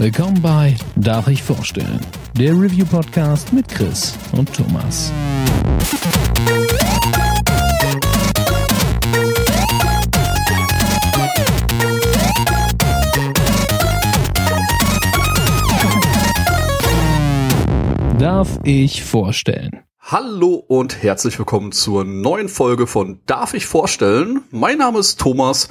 Willkommen bei Darf ich vorstellen? Der Review-Podcast mit Chris und Thomas. Darf ich vorstellen? Hallo und herzlich willkommen zur neuen Folge von Darf ich vorstellen? Mein Name ist Thomas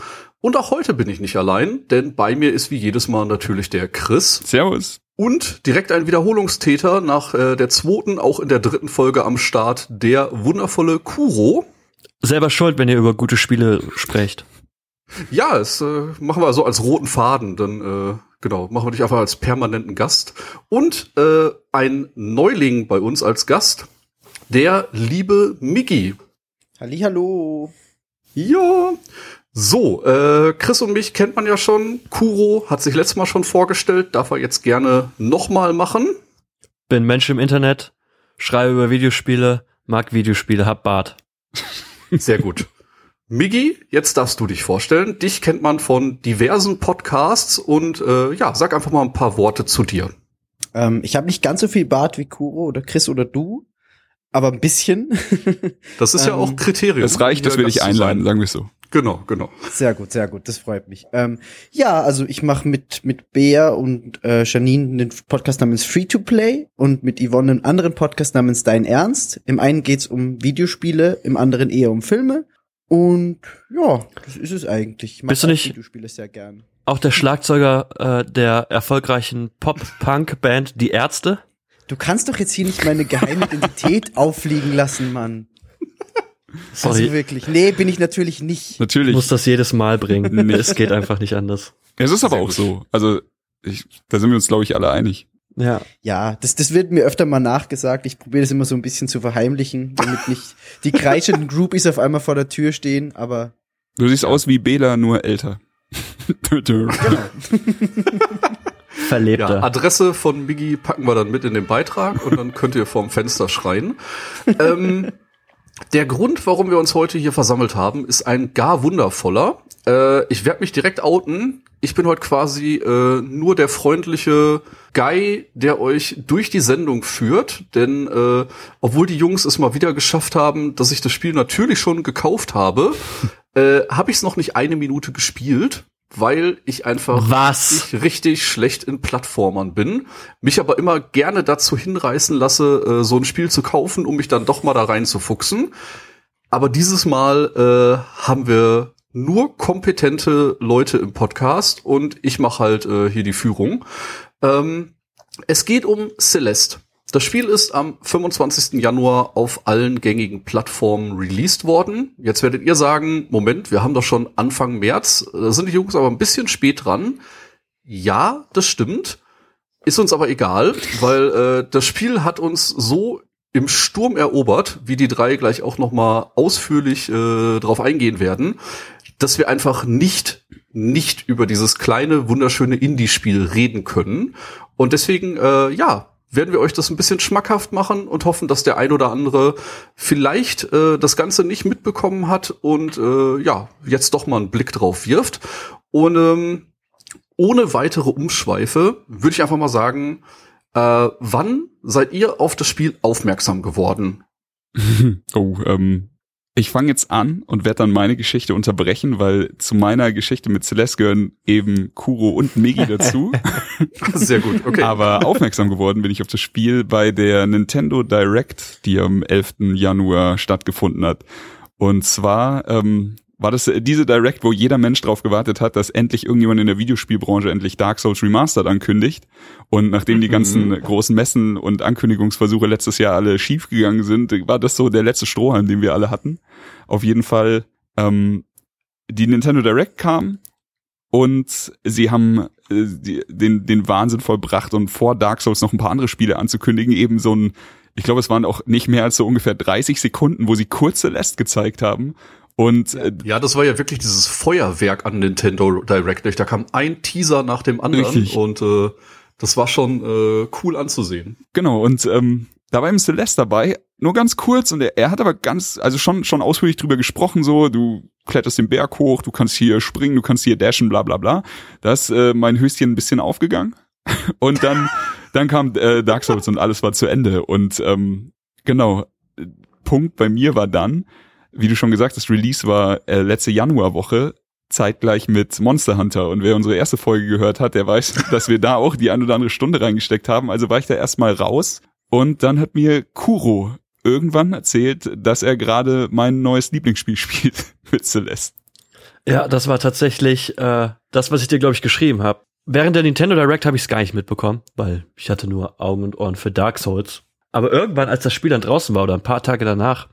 und auch heute bin ich nicht allein, denn bei mir ist wie jedes Mal natürlich der Chris. Servus. Und direkt ein Wiederholungstäter nach äh, der zweiten, auch in der dritten Folge am Start, der wundervolle Kuro. Selber schuld, wenn ihr über gute Spiele sprecht. Ja, es äh, machen wir so als roten Faden, dann äh, genau, machen wir dich einfach als permanenten Gast. Und äh, ein Neuling bei uns als Gast, der liebe Miggi. Hallihallo. Ja. So, äh, Chris und mich kennt man ja schon. Kuro hat sich letztes Mal schon vorgestellt, darf er jetzt gerne nochmal machen. Bin Mensch im Internet, schreibe über Videospiele, mag Videospiele, hab Bart. Sehr gut. Miggi, jetzt darfst du dich vorstellen. Dich kennt man von diversen Podcasts und äh, ja, sag einfach mal ein paar Worte zu dir. Ähm, ich habe nicht ganz so viel Bart wie Kuro oder Chris oder du, aber ein bisschen. Das ist ja Ähm, auch Kriterium. Es reicht, dass wir dich einladen, sagen wir so. Genau, genau. Sehr gut, sehr gut, das freut mich. Ähm, ja, also ich mache mit mit Bea und äh, Janine einen Podcast namens Free to Play und mit Yvonne einen anderen Podcast namens Dein Ernst. Im einen geht's um Videospiele, im anderen eher um Filme. Und ja, das ist es eigentlich. Ich mag Bist du auch nicht- Videospiele sehr gern. Auch der Schlagzeuger äh, der erfolgreichen Pop-Punk-Band Die Ärzte. Du kannst doch jetzt hier nicht meine geheime Identität auffliegen lassen, Mann. Sorry, Also wirklich. Nee, bin ich natürlich nicht. ich Natürlich. muss das jedes Mal bringen. es geht einfach nicht anders. es ist aber Sehr auch gut. so. Also, ich, da sind wir uns, glaube ich, alle einig. Ja. Ja, das, das wird mir öfter mal nachgesagt. Ich probiere das immer so ein bisschen zu verheimlichen, damit nicht die kreischenden Groupies auf einmal vor der Tür stehen, aber Du siehst aus wie Bela, nur älter. Ja, Verlebter. Adresse von Miggi packen wir dann mit in den Beitrag und dann könnt ihr vorm Fenster schreien. ähm, der Grund, warum wir uns heute hier versammelt haben, ist ein gar wundervoller. Äh, ich werde mich direkt outen. Ich bin heute quasi äh, nur der freundliche Guy, der euch durch die Sendung führt. Denn äh, obwohl die Jungs es mal wieder geschafft haben, dass ich das Spiel natürlich schon gekauft habe, äh, habe ich es noch nicht eine Minute gespielt, weil ich einfach Was? ich richtig schlecht in Plattformern bin, mich aber immer gerne dazu hinreißen lasse, äh, so ein Spiel zu kaufen, um mich dann doch mal da reinzufuchsen. Aber dieses Mal äh, haben wir nur kompetente Leute im Podcast und ich mache halt äh, hier die Führung. Ähm, es geht um Celeste. Das Spiel ist am 25. Januar auf allen gängigen Plattformen released worden. Jetzt werdet ihr sagen, Moment, wir haben doch schon Anfang März. Da sind die Jungs aber ein bisschen spät dran. Ja, das stimmt. Ist uns aber egal, weil äh, das Spiel hat uns so im Sturm erobert, wie die drei gleich auch noch mal ausführlich äh, drauf eingehen werden, dass wir einfach nicht nicht über dieses kleine wunderschöne Indie-Spiel reden können. Und deswegen, äh, ja, werden wir euch das ein bisschen schmackhaft machen und hoffen, dass der ein oder andere vielleicht äh, das Ganze nicht mitbekommen hat und äh, ja, jetzt doch mal einen Blick drauf wirft. Und ähm, ohne weitere Umschweife würde ich einfach mal sagen, äh, wann seid ihr auf das Spiel aufmerksam geworden? oh, ähm, ich fange jetzt an und werde dann meine Geschichte unterbrechen, weil zu meiner Geschichte mit Celeste gehören eben Kuro und Megi dazu. Sehr gut, okay. Aber aufmerksam geworden bin ich auf das Spiel bei der Nintendo Direct, die am 11. Januar stattgefunden hat. Und zwar ähm, war das äh, diese Direct, wo jeder Mensch drauf gewartet hat, dass endlich irgendjemand in der Videospielbranche endlich Dark Souls Remastered ankündigt. Und nachdem die ganzen großen Messen und Ankündigungsversuche letztes Jahr alle schiefgegangen sind, war das so der letzte Strohhalm, den wir alle hatten. Auf jeden Fall, ähm, die Nintendo Direct kam und sie haben äh, die, den, den Wahnsinn vollbracht und vor Dark Souls noch ein paar andere Spiele anzukündigen, eben so ein, ich glaube, es waren auch nicht mehr als so ungefähr 30 Sekunden, wo sie kurz Celeste gezeigt haben. Und äh, Ja, das war ja wirklich dieses Feuerwerk an Nintendo Direct. Da kam ein Teaser nach dem anderen Richtig. und äh, das war schon äh, cool anzusehen. genau, und ähm, da war eben Celeste dabei, nur ganz kurz und er, er hat aber ganz, also schon, schon ausführlich drüber gesprochen, so, du kletterst den Berg hoch, du kannst hier springen, du kannst hier dashen, bla bla bla. Da ist äh, mein Höschen ein bisschen aufgegangen. Und dann, dann kam äh, Dark Souls und alles war zu Ende. Und ähm, genau, Punkt bei mir war dann, wie du schon gesagt hast, Release war äh, letzte Januarwoche zeitgleich mit Monster Hunter. Und wer unsere erste Folge gehört hat, der weiß, dass wir da auch die ein oder andere Stunde reingesteckt haben. Also war ich da erstmal raus. Und dann hat mir Kuro irgendwann erzählt, dass er gerade mein neues Lieblingsspiel spielt mit Celeste. Ja, das war tatsächlich äh, das, was ich dir, glaube ich, geschrieben habe. Während der Nintendo Direct habe ich es gar nicht mitbekommen, weil ich hatte nur Augen und Ohren für Dark Souls. Aber irgendwann, als das Spiel dann draußen war oder ein paar Tage danach,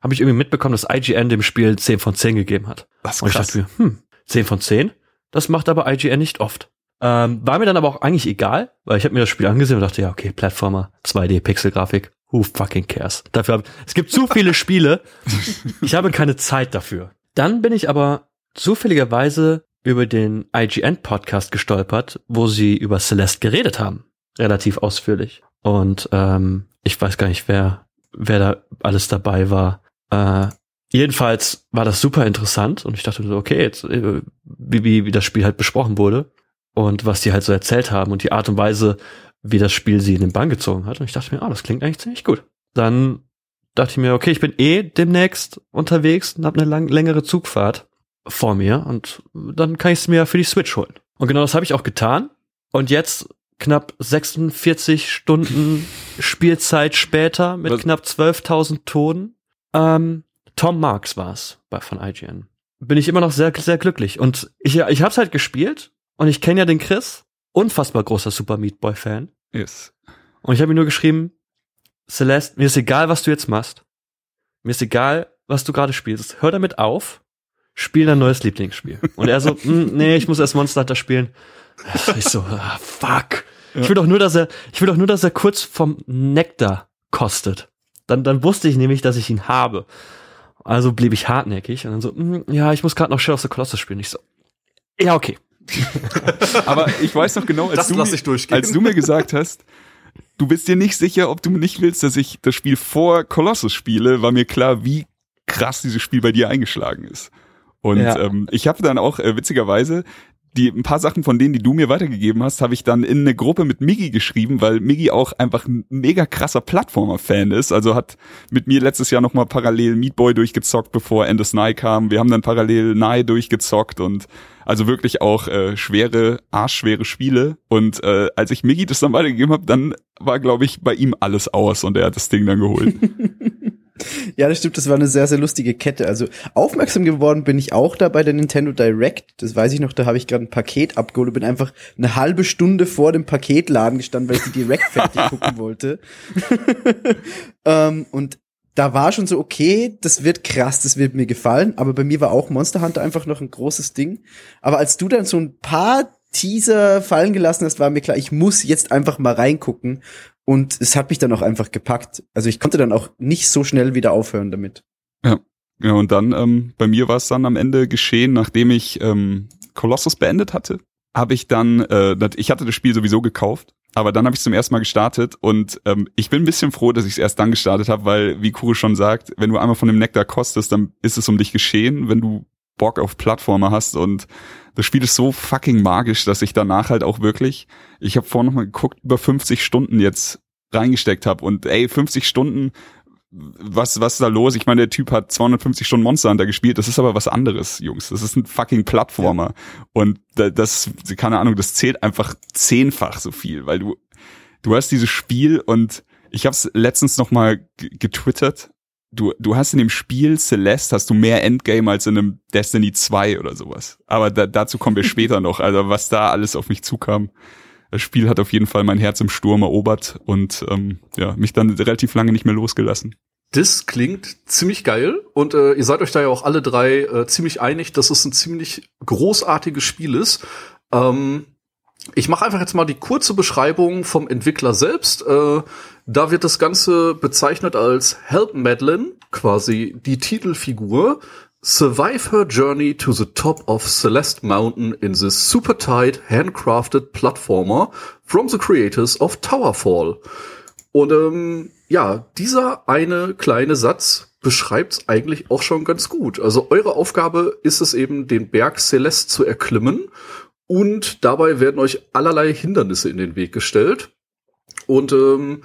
habe ich irgendwie mitbekommen, dass IGN dem Spiel 10 von 10 gegeben hat. Was Und ich dachte mir, hm, 10 von 10? Das macht aber IGN nicht oft. Ähm, war mir dann aber auch eigentlich egal, weil ich habe mir das Spiel angesehen und dachte, ja, okay, Plattformer, 2D, Pixelgrafik, who fucking cares? Dafür hab, es gibt zu viele Spiele, ich habe keine Zeit dafür. Dann bin ich aber zufälligerweise über den IGN-Podcast gestolpert, wo sie über Celeste geredet haben. Relativ ausführlich. Und ähm, ich weiß gar nicht, wer, wer da alles dabei war. Äh, jedenfalls war das super interessant und ich dachte so, okay, jetzt, äh, wie, wie, wie das Spiel halt besprochen wurde und was die halt so erzählt haben und die Art und Weise, wie das Spiel sie in den Bann gezogen hat. Und ich dachte mir, ah, das klingt eigentlich ziemlich gut. Dann dachte ich mir, okay, ich bin eh demnächst unterwegs und habe eine lang, längere Zugfahrt vor mir und dann kann ich es mir für die Switch holen. Und genau das habe ich auch getan. Und jetzt knapp 46 Stunden Spielzeit später mit Was? knapp 12.000 Toten. Ähm, Tom Marks war's bei von IGN. Bin ich immer noch sehr sehr glücklich und ich ich hab's halt gespielt und ich kenne ja den Chris, unfassbar großer Super Meat Boy Fan Yes. und ich habe ihm nur geschrieben, Celeste, mir ist egal, was du jetzt machst. Mir ist egal, was du gerade spielst. Hör damit auf. Spiel dein neues Lieblingsspiel. Und er so, "Hm, nee, ich muss erst Monster Hunter spielen. Ich so, ah, fuck. Ich will doch nur, dass er, ich will doch nur, dass er kurz vom Nektar kostet. Dann, dann wusste ich nämlich, dass ich ihn habe. Also blieb ich hartnäckig und dann so, "Hm, ja, ich muss gerade noch Shadow of the Colossus spielen. Ich so, ja, okay. Aber ich weiß noch genau, als, Das du, mir- ich durchgehen. als du mir gesagt hast, du bist dir nicht sicher, ob du nicht willst, dass ich das Spiel vor Colossus spiele, war mir klar, wie krass dieses Spiel bei dir eingeschlagen ist. Und Ja. ähm, ich habe dann auch äh, witzigerweise die ein paar Sachen von denen, die du mir weitergegeben hast, habe ich dann in eine Gruppe mit Miggy geschrieben, weil Miggy auch einfach ein mega krasser Plattformer-Fan ist. Also hat mit mir letztes Jahr nochmal parallel Meat Boy durchgezockt, bevor End of Nye kam. Wir haben dann parallel Nye durchgezockt und also wirklich auch äh, schwere, arschschwere Spiele. Und äh, als ich Miggy das dann weitergegeben habe, dann war, glaube ich, bei ihm alles aus und er hat das Ding dann geholt. Ja, das stimmt, das war eine sehr, sehr lustige Kette. Also aufmerksam geworden bin ich auch da bei der Nintendo Direct. Das weiß ich noch, da habe ich gerade ein Paket abgeholt und bin einfach eine halbe Stunde vor dem Paketladen gestanden, weil ich die Direct fertig gucken wollte. ähm, und da war schon so, okay, das wird krass, das wird mir gefallen. Aber bei mir war auch Monster Hunter einfach noch ein großes Ding. Aber als du dann so ein paar Teaser fallen gelassen hast, war mir klar, ich muss jetzt einfach mal reingucken. Und es hat mich dann auch einfach gepackt. Also ich konnte dann auch nicht so schnell wieder aufhören damit. Ja, und dann, ähm, bei mir war es dann am Ende geschehen, nachdem ich ähm, Colossus beendet hatte, habe ich dann, äh, ich hatte das Spiel sowieso gekauft, aber dann habe ich zum ersten Mal gestartet und ähm, ich bin ein bisschen froh, dass ich es erst dann gestartet habe, weil, wie Kuro schon sagt, wenn du einmal von dem Nektar kostest, dann ist es um dich geschehen, wenn du Bock auf Plattformer hast und das Spiel ist so fucking magisch, dass ich danach halt auch wirklich, ich habe vorhin noch mal geguckt, über 50 Stunden jetzt reingesteckt habe und ey, 50 Stunden was, was ist da los? Ich meine, der Typ hat 250 Stunden Monster Hunter gespielt. Das ist aber was anderes, Jungs. Das ist ein fucking Plattformer. Und da- das, keine Ahnung, das zählt einfach zehnfach so viel, weil du, du hast dieses Spiel und ich habe es letztens noch mal g- getwittert. Du, du hast in dem Spiel Celeste hast du mehr Endgame als in einem Destiny 2 oder sowas. Aber da, dazu kommen wir später noch. Also was da alles auf mich zukam. Das Spiel hat auf jeden Fall mein Herz im Sturm erobert und ähm, ja, mich dann relativ lange nicht mehr losgelassen. Das klingt ziemlich geil und äh, ihr seid euch da ja auch alle drei äh, ziemlich einig, dass es ein ziemlich großartiges Spiel ist. Ähm, ich mache einfach jetzt mal die kurze Beschreibung vom Entwickler selbst. Äh, da wird das Ganze bezeichnet als Help Madeline, quasi die Titelfigur. Survive her journey to the top of Celeste Mountain in this super tight, handcrafted platformer from the creators of Towerfall. Und ähm, ja, dieser eine kleine Satz beschreibt's eigentlich auch schon ganz gut. Also eure Aufgabe ist es eben, den Berg Celeste zu erklimmen und dabei werden euch allerlei Hindernisse in den Weg gestellt. Und ähm,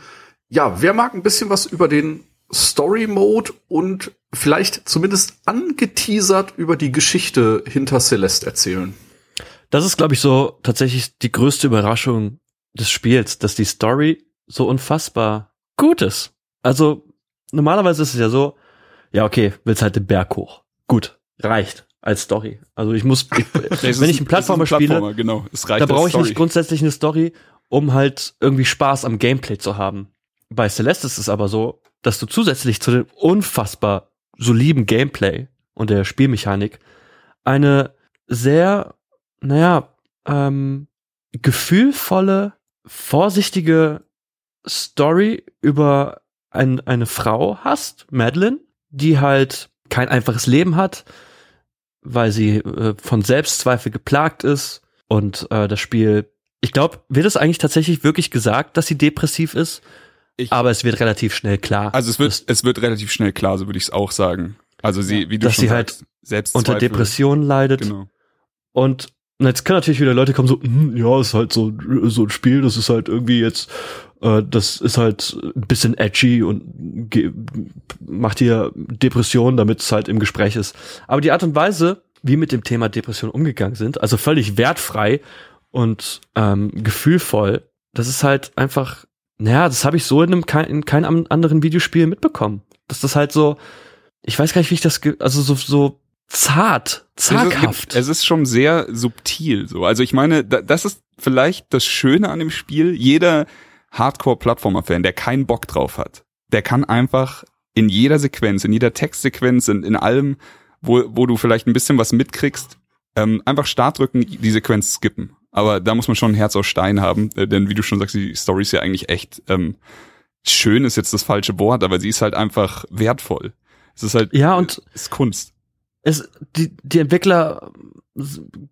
ja, wer mag ein bisschen was über den Story Mode und vielleicht zumindest angeteasert über die Geschichte hinter Celeste erzählen? Das ist, glaube ich, so tatsächlich die größte Überraschung des Spiels, dass die Story so unfassbar gut ist. Also normalerweise ist es ja so, ja okay, willst halt den Berg hoch. Gut, reicht als Story. Also ich muss, ich, wenn ich einen Plattformer, spiele, genau. es reicht da brauche ich nicht grundsätzlich eine Story, um halt irgendwie Spaß am Gameplay zu haben. Bei Celeste ist es aber so, dass du zusätzlich zu dem unfassbar soliden Gameplay und der Spielmechanik eine sehr, naja, ähm, gefühlvolle, vorsichtige Story über ein, eine Frau hast, Madeline, die halt kein einfaches Leben hat, weil sie äh, von Selbstzweifel geplagt ist und äh, das Spiel, ich glaube, wird es eigentlich tatsächlich wirklich gesagt, dass sie depressiv ist, Ich- aber es wird relativ schnell klar. Also es wird, dass es wird relativ schnell klar, so würde ich es auch sagen. Also sie, wie du Dass schon sie halt sagst, selbst unter Depressionen leidet Genau. und jetzt können natürlich wieder Leute kommen so, "Hm, ja, ist halt so so ein Spiel, das ist halt irgendwie jetzt äh, das ist halt ein bisschen edgy und macht hier Depressionen, damit es halt im Gespräch ist. Aber die Art und Weise, wie mit dem Thema Depression umgegangen sind, also völlig wertfrei und ähm, gefühlvoll, das ist halt einfach, naja, das habe ich so in, einem, in keinem anderen Videospiel mitbekommen. Dass das halt so, ich weiß gar nicht, wie ich das, also so, so zart, zaghaft. Es ist, es ist schon sehr subtil so. Also ich meine, da, das ist vielleicht das Schöne an dem Spiel. Jeder Hardcore-Plattformer-Fan, der keinen Bock drauf hat, der kann einfach in jeder Sequenz, in jeder Textsequenz, in, in allem, wo, wo du vielleicht ein bisschen was mitkriegst, ähm, einfach Start drücken, die Sequenz skippen. Aber da muss man schon ein Herz aus Stein haben, äh, denn wie du schon sagst, die Story ist ja eigentlich echt ähm, schön ist jetzt das falsche Wort, aber sie ist halt einfach wertvoll. Es ist halt Ja, und- es ist Kunst. es, die, die Entwickler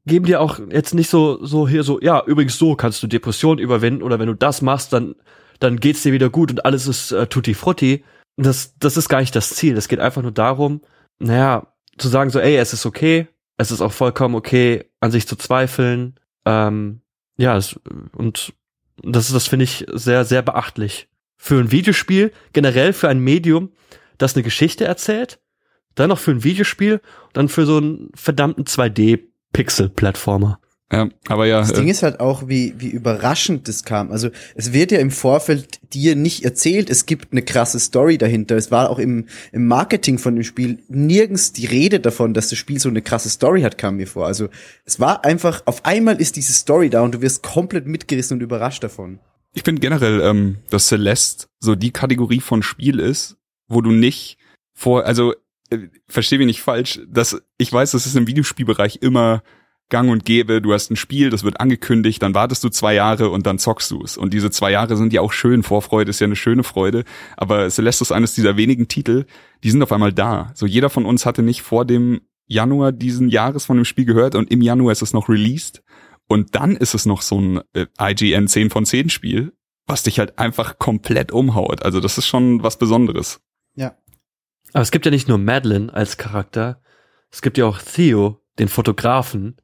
geben dir auch jetzt nicht so, so hier so, ja, übrigens so kannst du Depressionen überwinden oder wenn du das machst, dann, dann geht's dir wieder gut und alles ist äh, tutti frutti. Das, das ist gar nicht das Ziel. Es geht einfach nur darum, naja, zu sagen so, ey, es ist okay, es ist auch vollkommen okay, an sich zu zweifeln. Ähm, ja, es, und das, das finde ich sehr, sehr beachtlich. Für ein Videospiel, generell für ein Medium, das eine Geschichte erzählt, dann noch für ein Videospiel, dann für so einen verdammten 2D-Pixel-Plattformer. Ja, aber ja, Das äh, Ding ist halt auch, wie, wie überraschend das kam. Also es wird ja im Vorfeld dir nicht erzählt, es gibt eine krasse Story dahinter. Es war auch im, im Marketing von dem Spiel nirgends die Rede davon, dass das Spiel so eine krasse Story hat, kam mir vor. Also es war einfach, auf einmal ist diese Story da und du wirst komplett mitgerissen und überrascht davon. ich finde generell, ähm, dass Celeste so die Kategorie von Spiel ist, wo du nicht vor, also äh, versteh mich nicht falsch, dass ich weiß, das ist im Videospielbereich immer gang und gäbe. Du hast ein Spiel, das wird angekündigt, dann wartest du zwei Jahre und dann zockst du es. Und diese zwei Jahre sind ja auch schön. Vorfreude ist ja eine schöne Freude. Aber Celeste ist eines dieser wenigen Titel, die sind auf einmal da. So jeder von uns hatte nicht vor dem Januar diesen Jahres von dem Spiel gehört und im Januar ist es noch released. Und dann ist es noch so ein äh, IGN 10 von 10 Spiel, was dich halt einfach komplett umhaut. Also das ist schon was Besonderes. Ja. Aber es gibt ja nicht nur Madeline als Charakter, es gibt ja auch Theo, den Fotografen,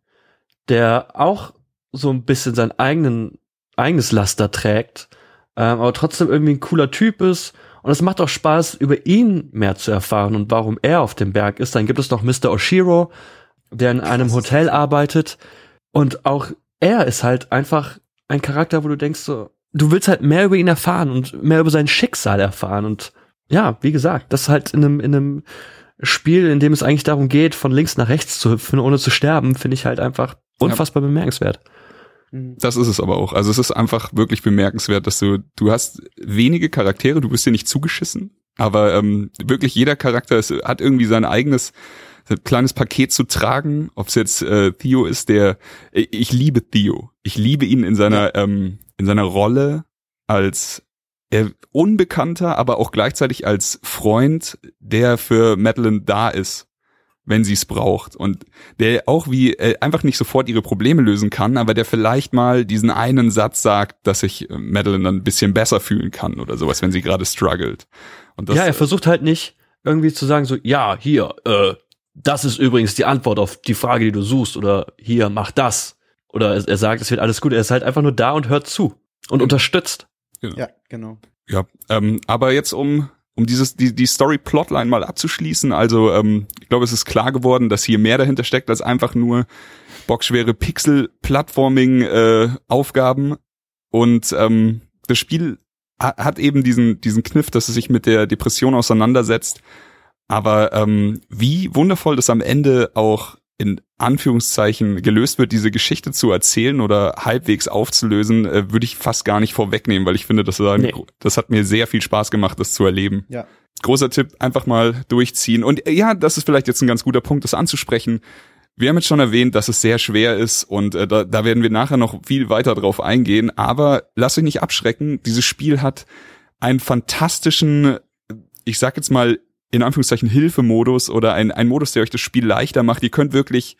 der auch so ein bisschen sein eigenen, eigenes Laster trägt, ähm, aber trotzdem irgendwie ein cooler Typ ist. Und es macht auch Spaß, über ihn mehr zu erfahren und warum er auf dem Berg ist. Dann gibt es noch Mr. Oshiro, der in einem Hotel arbeitet. Und auch er ist halt einfach ein Charakter, wo du denkst so, du willst halt mehr über ihn erfahren und mehr über sein Schicksal erfahren. Und ja, wie gesagt, das halt in einem, in einem Spiel, in dem es eigentlich darum geht, von links nach rechts zu hüpfen, ohne zu sterben, finde ich halt einfach unfassbar bemerkenswert. Mhm. Das ist es aber auch. Also es ist einfach wirklich bemerkenswert, dass du, du hast wenige Charaktere, du bist dir nicht zugeschissen, aber ähm, wirklich jeder Charakter ist, hat irgendwie sein eigenes kleines Paket zu tragen, ob es jetzt äh, Theo ist, der ich ich liebe Theo. Ich liebe ihn in seiner ähm, in seiner Rolle als äh, unbekannter, aber auch gleichzeitig als Freund, der für Madeline da ist, wenn sie es braucht und der auch wie äh, einfach nicht sofort ihre Probleme lösen kann, aber der vielleicht mal diesen einen Satz sagt, dass sich äh, Madeline dann ein bisschen besser fühlen kann oder sowas, wenn sie gerade struggelt. Und das, ja, er versucht halt nicht irgendwie zu sagen so, ja, hier, äh, das ist übrigens die Antwort auf die Frage, die du suchst oder hier, mach das. oder er, er sagt, es wird alles gut. Er ist halt einfach nur da und hört zu und Ja. unterstützt. Ja, genau. Ja, ähm, aber jetzt um um dieses die die Story Plotline mal abzuschließen, also ähm, ich glaube, es ist klar geworden, dass hier mehr dahinter steckt als einfach nur bockschwere Pixel Plattforming äh, Aufgaben. Und ähm, das Spiel ha hat eben diesen diesen Kniff, dass es sich mit der Depression auseinandersetzt, aber ähm, wie wundervoll das am Ende auch in Anführungszeichen gelöst wird, diese Geschichte zu erzählen oder halbwegs aufzulösen, äh, würde ich fast gar nicht vorwegnehmen, weil ich finde, das, Nee. das hat mir sehr viel Spaß gemacht, das zu erleben. Ja. Großer Tipp, einfach mal durchziehen. Und äh, ja, das ist vielleicht jetzt ein ganz guter Punkt, das anzusprechen. Wir haben jetzt schon erwähnt, dass es sehr schwer ist und äh, da, da werden wir nachher noch viel weiter drauf eingehen. Aber lasst euch nicht abschrecken. Dieses Spiel hat einen fantastischen, ich sag jetzt mal in Anführungszeichen Hilfemodus oder ein, ein Modus, der euch das Spiel leichter macht. Ihr könnt wirklich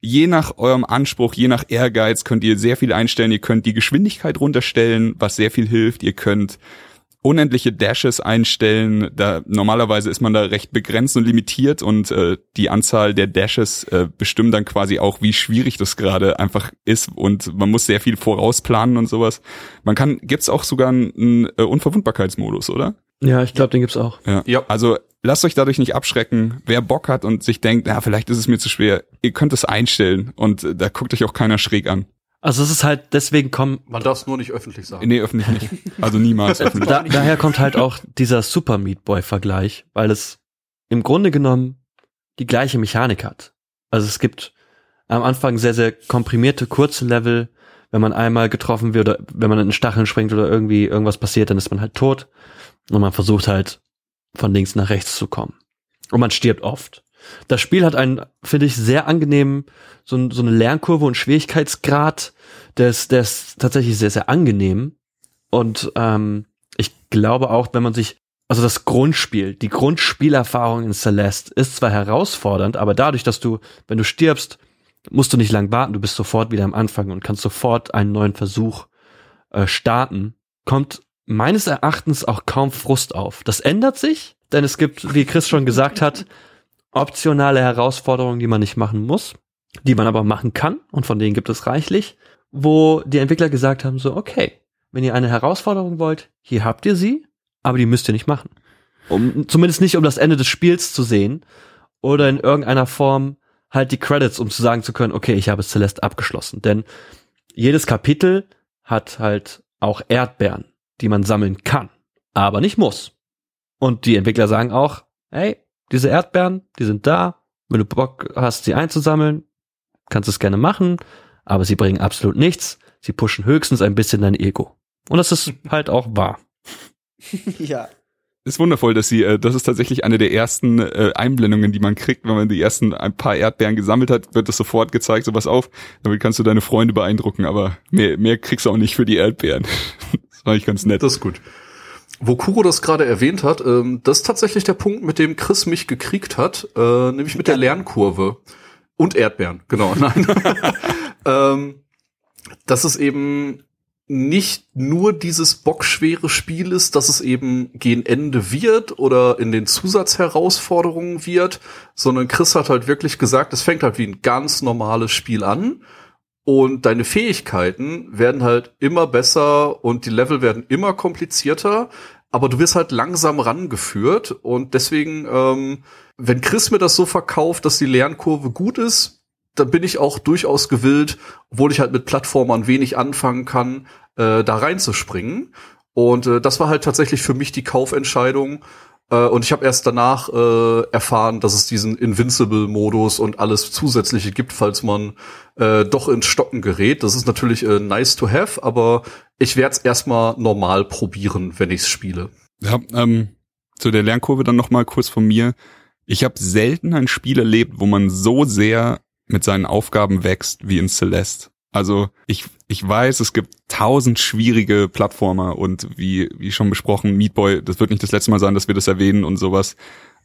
je nach eurem Anspruch, je nach Ehrgeiz könnt ihr sehr viel einstellen. Ihr könnt die Geschwindigkeit runterstellen, was sehr viel hilft. Ihr könnt unendliche Dashes einstellen. Da normalerweise ist man da recht begrenzt und limitiert und äh, die Anzahl der Dashes äh, bestimmt dann quasi auch, wie schwierig das gerade einfach ist und man muss sehr viel vorausplanen und sowas. Man kann, gibt's auch sogar einen, äh, Unverwundbarkeitsmodus, oder? Ja, ich glaube, den gibt's auch. Ja. Ja. Also lasst euch dadurch nicht abschrecken. Wer Bock hat und sich denkt, ja, vielleicht ist es mir zu schwer, ihr könnt es einstellen und äh, da guckt euch auch keiner schräg an. Also es ist halt, deswegen kommen, Man darf es nur nicht öffentlich sagen. Nee, öffentlich nicht. Also niemals öffentlich. da, daher kommt halt auch dieser Super Meat Boy Vergleich, weil es im Grunde genommen die gleiche Mechanik hat. Also es gibt am Anfang sehr, sehr komprimierte, kurze Level. Wenn man einmal getroffen wird oder wenn man in den Stacheln springt oder irgendwie irgendwas passiert, dann ist man halt tot. Und man versucht halt von links nach rechts zu kommen. Und man stirbt oft. Das Spiel hat einen, finde ich, sehr angenehmen, so, so eine Lernkurve und Schwierigkeitsgrad. Der ist, der ist tatsächlich sehr, sehr angenehm. Und ähm, ich glaube auch, wenn man sich, also das Grundspiel, die Grundspielerfahrung in Celeste ist zwar herausfordernd, aber dadurch, dass du, wenn du stirbst, musst du nicht lang warten, du bist sofort wieder am Anfang und kannst sofort einen neuen Versuch äh, starten, kommt meines Erachtens auch kaum Frust auf. Das ändert sich, denn es gibt, wie Chris schon gesagt hat, optionale Herausforderungen, die man nicht machen muss, die man aber machen kann und von denen gibt es reichlich, wo die Entwickler gesagt haben, so, okay, wenn ihr eine Herausforderung wollt, hier habt ihr sie, aber die müsst ihr nicht machen. Um, zumindest nicht, um das Ende des Spiels zu sehen oder in irgendeiner Form halt die Credits, um zu sagen zu können, okay, ich habe Celeste abgeschlossen. Denn jedes Kapitel hat halt auch Erdbeeren, die man sammeln kann, aber nicht muss. Und die Entwickler sagen auch, hey, diese Erdbeeren, die sind da. Wenn du Bock hast, sie einzusammeln, kannst du es gerne machen, aber sie bringen absolut nichts. Sie pushen höchstens ein bisschen dein Ego. Und das ist halt auch wahr. ja. Ist wundervoll, dass sie, äh, das ist tatsächlich eine der ersten äh, Einblendungen, die man kriegt, wenn man die ersten ein paar Erdbeeren gesammelt hat, wird das sofort gezeigt, sowas auf. Damit kannst du deine Freunde beeindrucken, aber mehr, mehr kriegst du auch nicht für die Erdbeeren. das fand ich ganz nett. Das ist gut. Wo Kuro das gerade erwähnt hat, ähm, das ist tatsächlich der Punkt, mit dem Chris mich gekriegt hat, äh, nämlich mit der Lernkurve. Und Erdbeeren, genau. Nein. ähm, dass es eben nicht nur dieses bockschwere Spiel ist, dass es eben gegen Ende wird oder in den Zusatzherausforderungen wird, sondern Chris hat halt wirklich gesagt, es fängt halt wie ein ganz normales Spiel an und deine Fähigkeiten werden halt immer besser und die Level werden immer komplizierter, aber du wirst halt langsam rangeführt und deswegen, ähm, wenn Chris mir das so verkauft, dass die Lernkurve gut ist, dann bin ich auch durchaus gewillt, obwohl ich halt mit Plattformern wenig anfangen kann, äh, da reinzuspringen. Und äh, das war halt tatsächlich für mich die Kaufentscheidung. Äh, und ich habe erst danach äh, erfahren, dass es diesen Invincible-Modus und alles Zusätzliche gibt, falls man äh, doch ins Stocken gerät. Das ist natürlich äh, nice to have, aber ich werde es erstmal normal probieren, wenn ich es spiele. Ja, ähm, zu der Lernkurve dann noch mal kurz von mir. Ich habe selten ein Spiel erlebt, wo man so sehr mit seinen Aufgaben wächst wie in Celeste. Also ich, ich weiß, es gibt tausend schwierige Plattformer und wie, wie schon besprochen, Meat Boy, das wird nicht das letzte Mal sein, dass wir das erwähnen und sowas.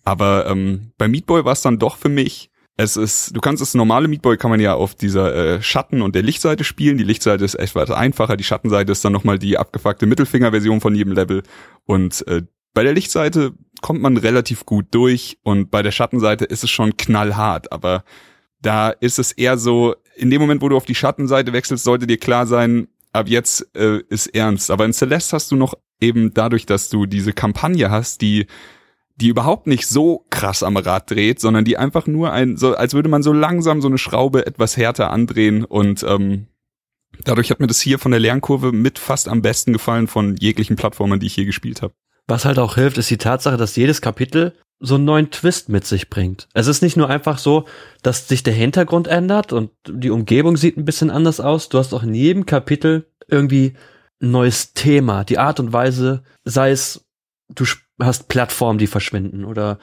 Aber ähm, bei Meat Boy war es dann doch für mich, es ist, du kannst das normale Meat Boy kann man ja auf dieser äh, Schatten- und der Lichtseite spielen. Die Lichtseite ist etwas einfacher, die Schattenseite ist dann nochmal die abgefuckte Mittelfingerversion von jedem Level. Und äh, bei der Lichtseite kommt man relativ gut durch und bei der Schattenseite ist es schon knallhart, aber da ist es eher so, in dem Moment, wo du auf die Schattenseite wechselst, sollte dir klar sein, ab jetzt äh, ist ernst. Aber in Celeste hast du noch eben dadurch, dass du diese Kampagne hast, die die überhaupt nicht so krass am Rad dreht, sondern die einfach nur ein, so als würde man so langsam so eine Schraube etwas härter andrehen und ähm, dadurch hat mir das hier von der Lernkurve mit fast am besten gefallen von jeglichen Plattformen, die ich hier gespielt habe. Was halt auch hilft, ist die Tatsache, dass jedes Kapitel so einen neuen Twist mit sich bringt. Es ist nicht nur einfach so, dass sich der Hintergrund ändert und die Umgebung sieht ein bisschen anders aus. Du hast auch in jedem Kapitel irgendwie ein neues Thema, die Art und Weise, sei es, du hast Plattformen, die verschwinden oder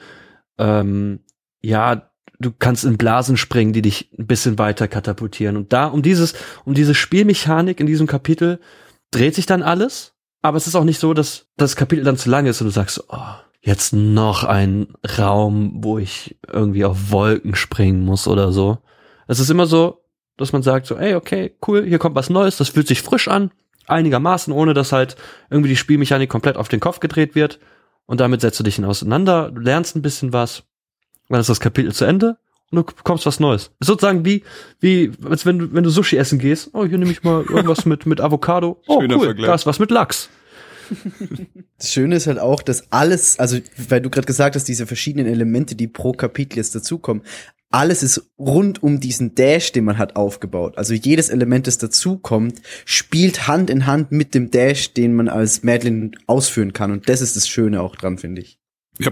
ähm, ja, du kannst in Blasen springen, die dich ein bisschen weiter katapultieren. Und da, um dieses, um diese Spielmechanik in diesem Kapitel dreht sich dann alles. Aber es ist auch nicht so, dass das Kapitel dann zu lang ist und du sagst, oh, jetzt noch ein Raum, wo ich irgendwie auf Wolken springen muss oder so. Es ist immer so, dass man sagt so, ey, okay, cool, hier kommt was Neues, das fühlt sich frisch an, einigermaßen, ohne dass halt irgendwie die Spielmechanik komplett auf den Kopf gedreht wird. Und damit setzt du dich auseinander, du lernst ein bisschen was, dann ist das Kapitel zu Ende und du bekommst was Neues. Sozusagen wie, wie, als wenn du, wenn du Sushi essen gehst. Oh, hier nehme ich mal irgendwas mit, mit Avocado. Oh, Schöner cool, Vergleich. da ist was mit Lachs. Das Schöne ist halt auch, dass alles, also weil du gerade gesagt hast, diese verschiedenen Elemente, die pro Kapitel jetzt dazukommen, alles ist rund um diesen Dash, den man hat, aufgebaut. Also jedes Element, das dazukommt, spielt Hand in Hand mit dem Dash, den man als Madeline ausführen kann. Und das ist das Schöne auch dran, finde ich. Ja,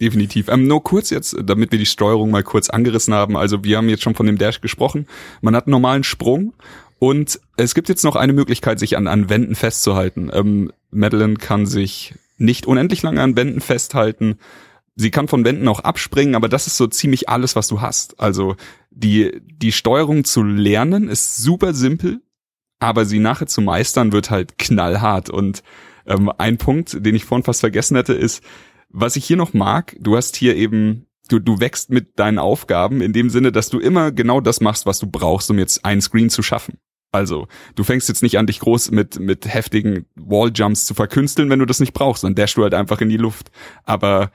definitiv. Ähm, nur kurz jetzt, damit wir die Steuerung mal kurz angerissen haben. Also wir haben jetzt schon von dem Dash gesprochen. Man hat einen normalen Sprung und es gibt jetzt noch eine Möglichkeit, sich an, an Wänden festzuhalten. Ähm, Madeline kann sich nicht unendlich lange an Wänden festhalten. Sie kann von Wänden auch abspringen, aber das ist so ziemlich alles, was du hast. Also die, die Steuerung zu lernen ist super simpel, aber sie nachher zu meistern wird halt knallhart. Und ähm, ein Punkt, den ich vorhin fast vergessen hätte, ist, was ich hier noch mag, du hast hier eben, du, du wächst mit deinen Aufgaben in dem Sinne, dass du immer genau das machst, was du brauchst, um jetzt einen Screen zu schaffen. Also, du fängst jetzt nicht an, dich groß mit, mit heftigen Walljumps zu verkünsteln, wenn du das nicht brauchst, dann dashst du halt einfach in die Luft. Aber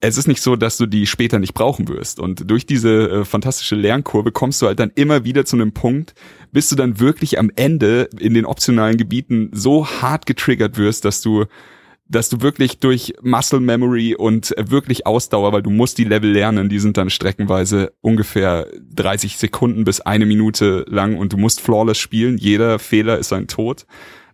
es ist nicht so, dass du die später nicht brauchen wirst. Und durch diese äh, fantastische Lernkurve kommst du halt dann immer wieder zu einem Punkt, bis du dann wirklich am Ende in den optionalen Gebieten so hart getriggert wirst, dass du dass du wirklich durch Muscle Memory und wirklich Ausdauer, weil du musst die Level lernen, die sind dann streckenweise ungefähr 30 Sekunden bis eine Minute lang und du musst flawless spielen, jeder Fehler ist ein Tod,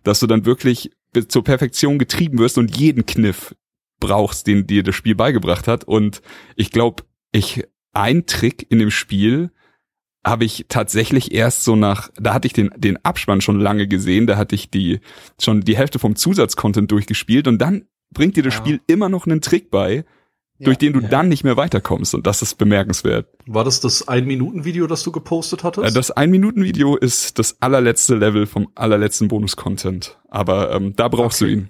dass du dann wirklich zur Perfektion getrieben wirst und jeden Kniff brauchst, den dir das Spiel beigebracht hat. Und ich glaube, ich ein Trick in dem Spiel habe ich tatsächlich erst so nach, da hatte ich den, den Abspann schon lange gesehen, da hatte ich die, schon die Hälfte vom Zusatzcontent durchgespielt und dann bringt dir das Ja. Spiel immer noch einen Trick bei, durch den du Ja. dann nicht mehr weiterkommst und das ist bemerkenswert. War das das Ein-Minuten-Video, das du gepostet hattest? Äh, Das Ein-Minuten-Video ist das allerletzte Level vom allerletzten Bonus-Content, aber ähm, da brauchst Okay. du ihn.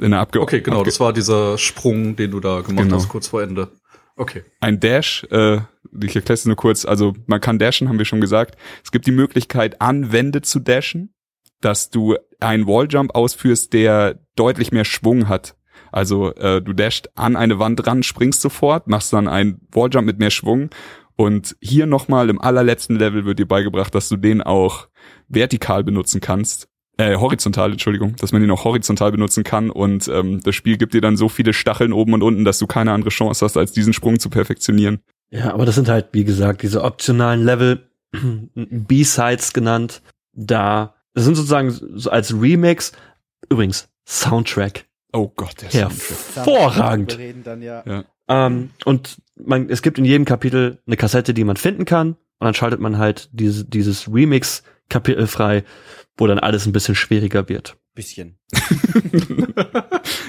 In der Abge okay, genau, Abge das war dieser Sprung, den du da gemacht Genau. hast, kurz vor Ende. Okay. ein Dash, äh, ich erkläre es nur kurz, also man kann dashen, haben wir schon gesagt. Es gibt die Möglichkeit, an Wände zu dashen, dass du einen Walljump ausführst, der deutlich mehr Schwung hat. Also äh, du dashst an eine Wand ran, springst sofort, machst dann einen Walljump mit mehr Schwung und hier nochmal im allerletzten Level wird dir beigebracht, dass du den auch vertikal benutzen kannst. Äh, horizontal, Entschuldigung, dass man ihn auch horizontal benutzen kann und ähm, das Spiel gibt dir dann so viele Stacheln oben und unten, dass du keine andere Chance hast, als diesen Sprung zu perfektionieren. Ja, aber das sind halt, wie gesagt, diese optionalen Level, B-Sides genannt, da, das sind sozusagen so als Remix, übrigens, Soundtrack. Oh Gott, der Soundtrack. Hervorragend. Reden dann ja. Ja. Ähm, und man, es gibt in jedem Kapitel eine Kassette, die man finden kann. Und dann schaltet man halt diese, dieses Remix-Kapitel frei, wo dann alles ein bisschen schwieriger wird. Bisschen.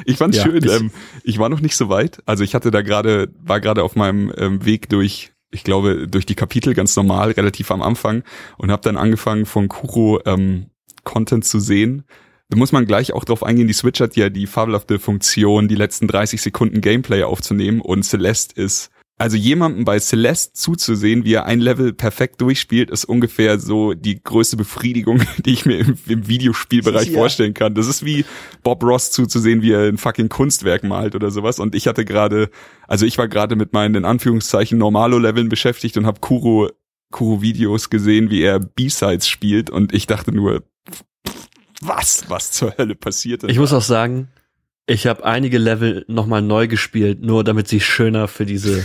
ich fand's Ja, schön. Ähm, ich war noch nicht so weit. Also ich hatte da gerade, war gerade auf meinem ähm, Weg durch, ich glaube, durch die Kapitel ganz normal, relativ am Anfang und habe dann angefangen von Kuro ähm, Content zu sehen. Da muss man gleich auch drauf eingehen, die Switch hat ja die fabelhafte Funktion, die letzten 30 Sekunden Gameplay aufzunehmen und Celeste ist also jemandem bei Celeste zuzusehen, wie er ein Level perfekt durchspielt, ist ungefähr so die größte Befriedigung, die ich mir im, im Videospielbereich Ja. vorstellen kann. Das ist wie Bob Ross zuzusehen, wie er ein fucking Kunstwerk malt oder sowas. Und ich hatte gerade, also ich war gerade mit meinen in Anführungszeichen Normalo-Leveln beschäftigt und habe Kuro Kuro-Videos gesehen, wie er B-Sides spielt und ich dachte nur, was, was zur Hölle passiert denn Ich da? muss auch sagen, ich habe einige Level nochmal neu gespielt, nur damit sie schöner für diese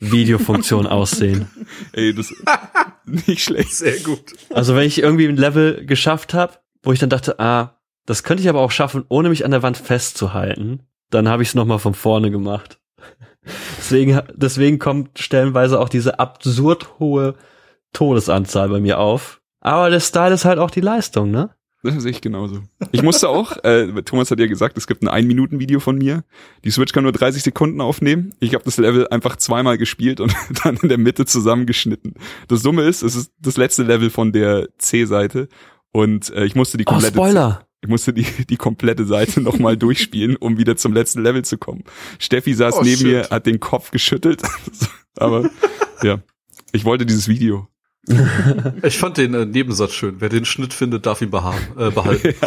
Videofunktion aussehen. Ey, das nicht schlecht. Sehr gut. Also wenn ich irgendwie ein Level geschafft habe, wo ich dann dachte, ah, das könnte ich aber auch schaffen, ohne mich an der Wand festzuhalten, dann habe ich es nochmal von vorne gemacht. Deswegen, deswegen kommt stellenweise auch diese absurd hohe Todesanzahl bei mir auf. Aber der Style ist halt auch die Leistung, ne? Das sehe ich genauso. Ich musste auch, äh, Thomas hat ja gesagt, es gibt ein Ein-Minuten-Video von mir. Die Switch kann nur 30 Sekunden aufnehmen. Ich habe das Level einfach zweimal gespielt und dann in der Mitte zusammengeschnitten. Das Dumme ist, es ist das letzte Level von der C-Seite und äh, ich musste die Oh, komplette Spoiler! ich musste die, die komplette Seite nochmal durchspielen, um wieder zum letzten Level zu kommen. Steffi saß Oh, neben shit. mir, hat den Kopf geschüttelt. Aber ja, ich wollte dieses Video. Ich fand den äh, Nebensatz schön. Wer den Schnitt findet, darf ihn behaben, äh, behalten.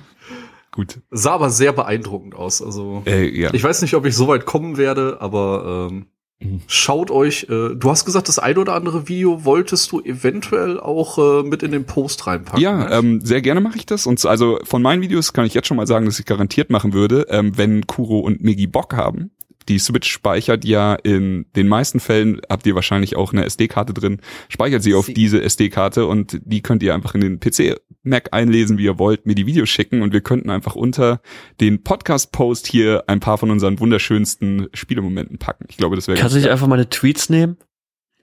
Gut. Sah aber sehr beeindruckend aus. Also Äh, ja. ich weiß nicht, ob ich so weit kommen werde, aber ähm, Mhm. schaut euch. Äh, du hast gesagt, das ein oder andere Video wolltest du eventuell auch äh, mit in den Post reinpacken. Ja, ne? ähm, sehr gerne mache ich das. Und so, also von meinen Videos kann ich jetzt schon mal sagen, dass ich garantiert machen würde, ähm, wenn Kuro und Migi Bock haben. Die Switch speichert ja in den meisten Fällen, habt ihr wahrscheinlich auch eine SD-Karte drin, speichert sie auf Sie- diese SD-Karte und die könnt ihr einfach in den PC Mac einlesen, wie ihr wollt, mir die Videos schicken und wir könnten einfach unter den Podcast-Post hier ein paar von unseren wunderschönsten Spielemomenten packen. Ich glaube, das wäre Kannst du nicht einfach meine Tweets nehmen?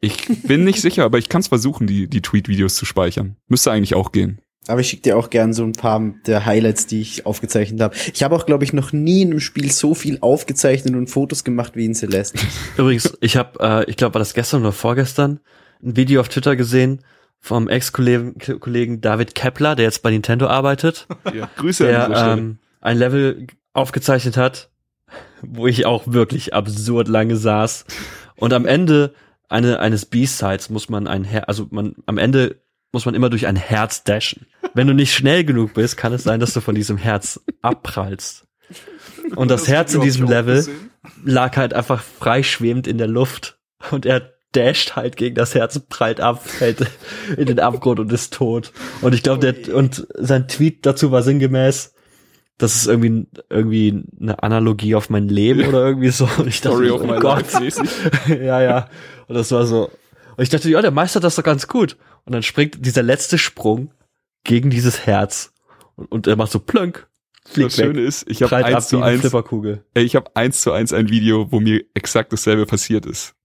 Ich bin nicht sicher, aber ich kann es versuchen, die, die Tweet-Videos zu speichern. Müsste eigentlich auch gehen. Aber ich schicke dir auch gern so ein paar der Highlights, die ich aufgezeichnet habe. Ich habe auch, glaube ich, noch nie in einem Spiel so viel aufgezeichnet und Fotos gemacht wie in Celeste. Übrigens, ich habe, äh, ich glaube, war das gestern oder vorgestern, ein Video auf Twitter gesehen vom Ex-Kollegen Kollegen David Kepler, der jetzt bei Nintendo arbeitet, Ja. Grüße an dieser der ähm, ein Level aufgezeichnet hat, wo ich auch wirklich absurd lange saß. Und am Ende eine, eines B-Sides muss man ein Her also man, am Ende muss man immer durch ein Herz dashen. Wenn du nicht schnell genug bist, kann es sein, dass du von diesem Herz abprallst. Und das, Herz in diesem Level lag halt einfach freischwebend in der Luft und er dasht halt gegen das Herz, prallt ab, fällt in den Abgrund und ist tot. Und ich glaube, der und sein Tweet dazu war sinngemäß, das ist irgendwie irgendwie eine Analogie auf mein Leben oder irgendwie so. Und ich dachte, Story of oh my Gott, life ja ja. Und das war so. Und ich dachte, ja, der meistert das doch ganz gut. Und dann springt dieser letzte Sprung gegen dieses Herz und, und er macht so plönk, Das weg, Schöne ist, ich habe eins zu eins, ich habe eins zu eins ein Video, wo mir exakt dasselbe passiert ist.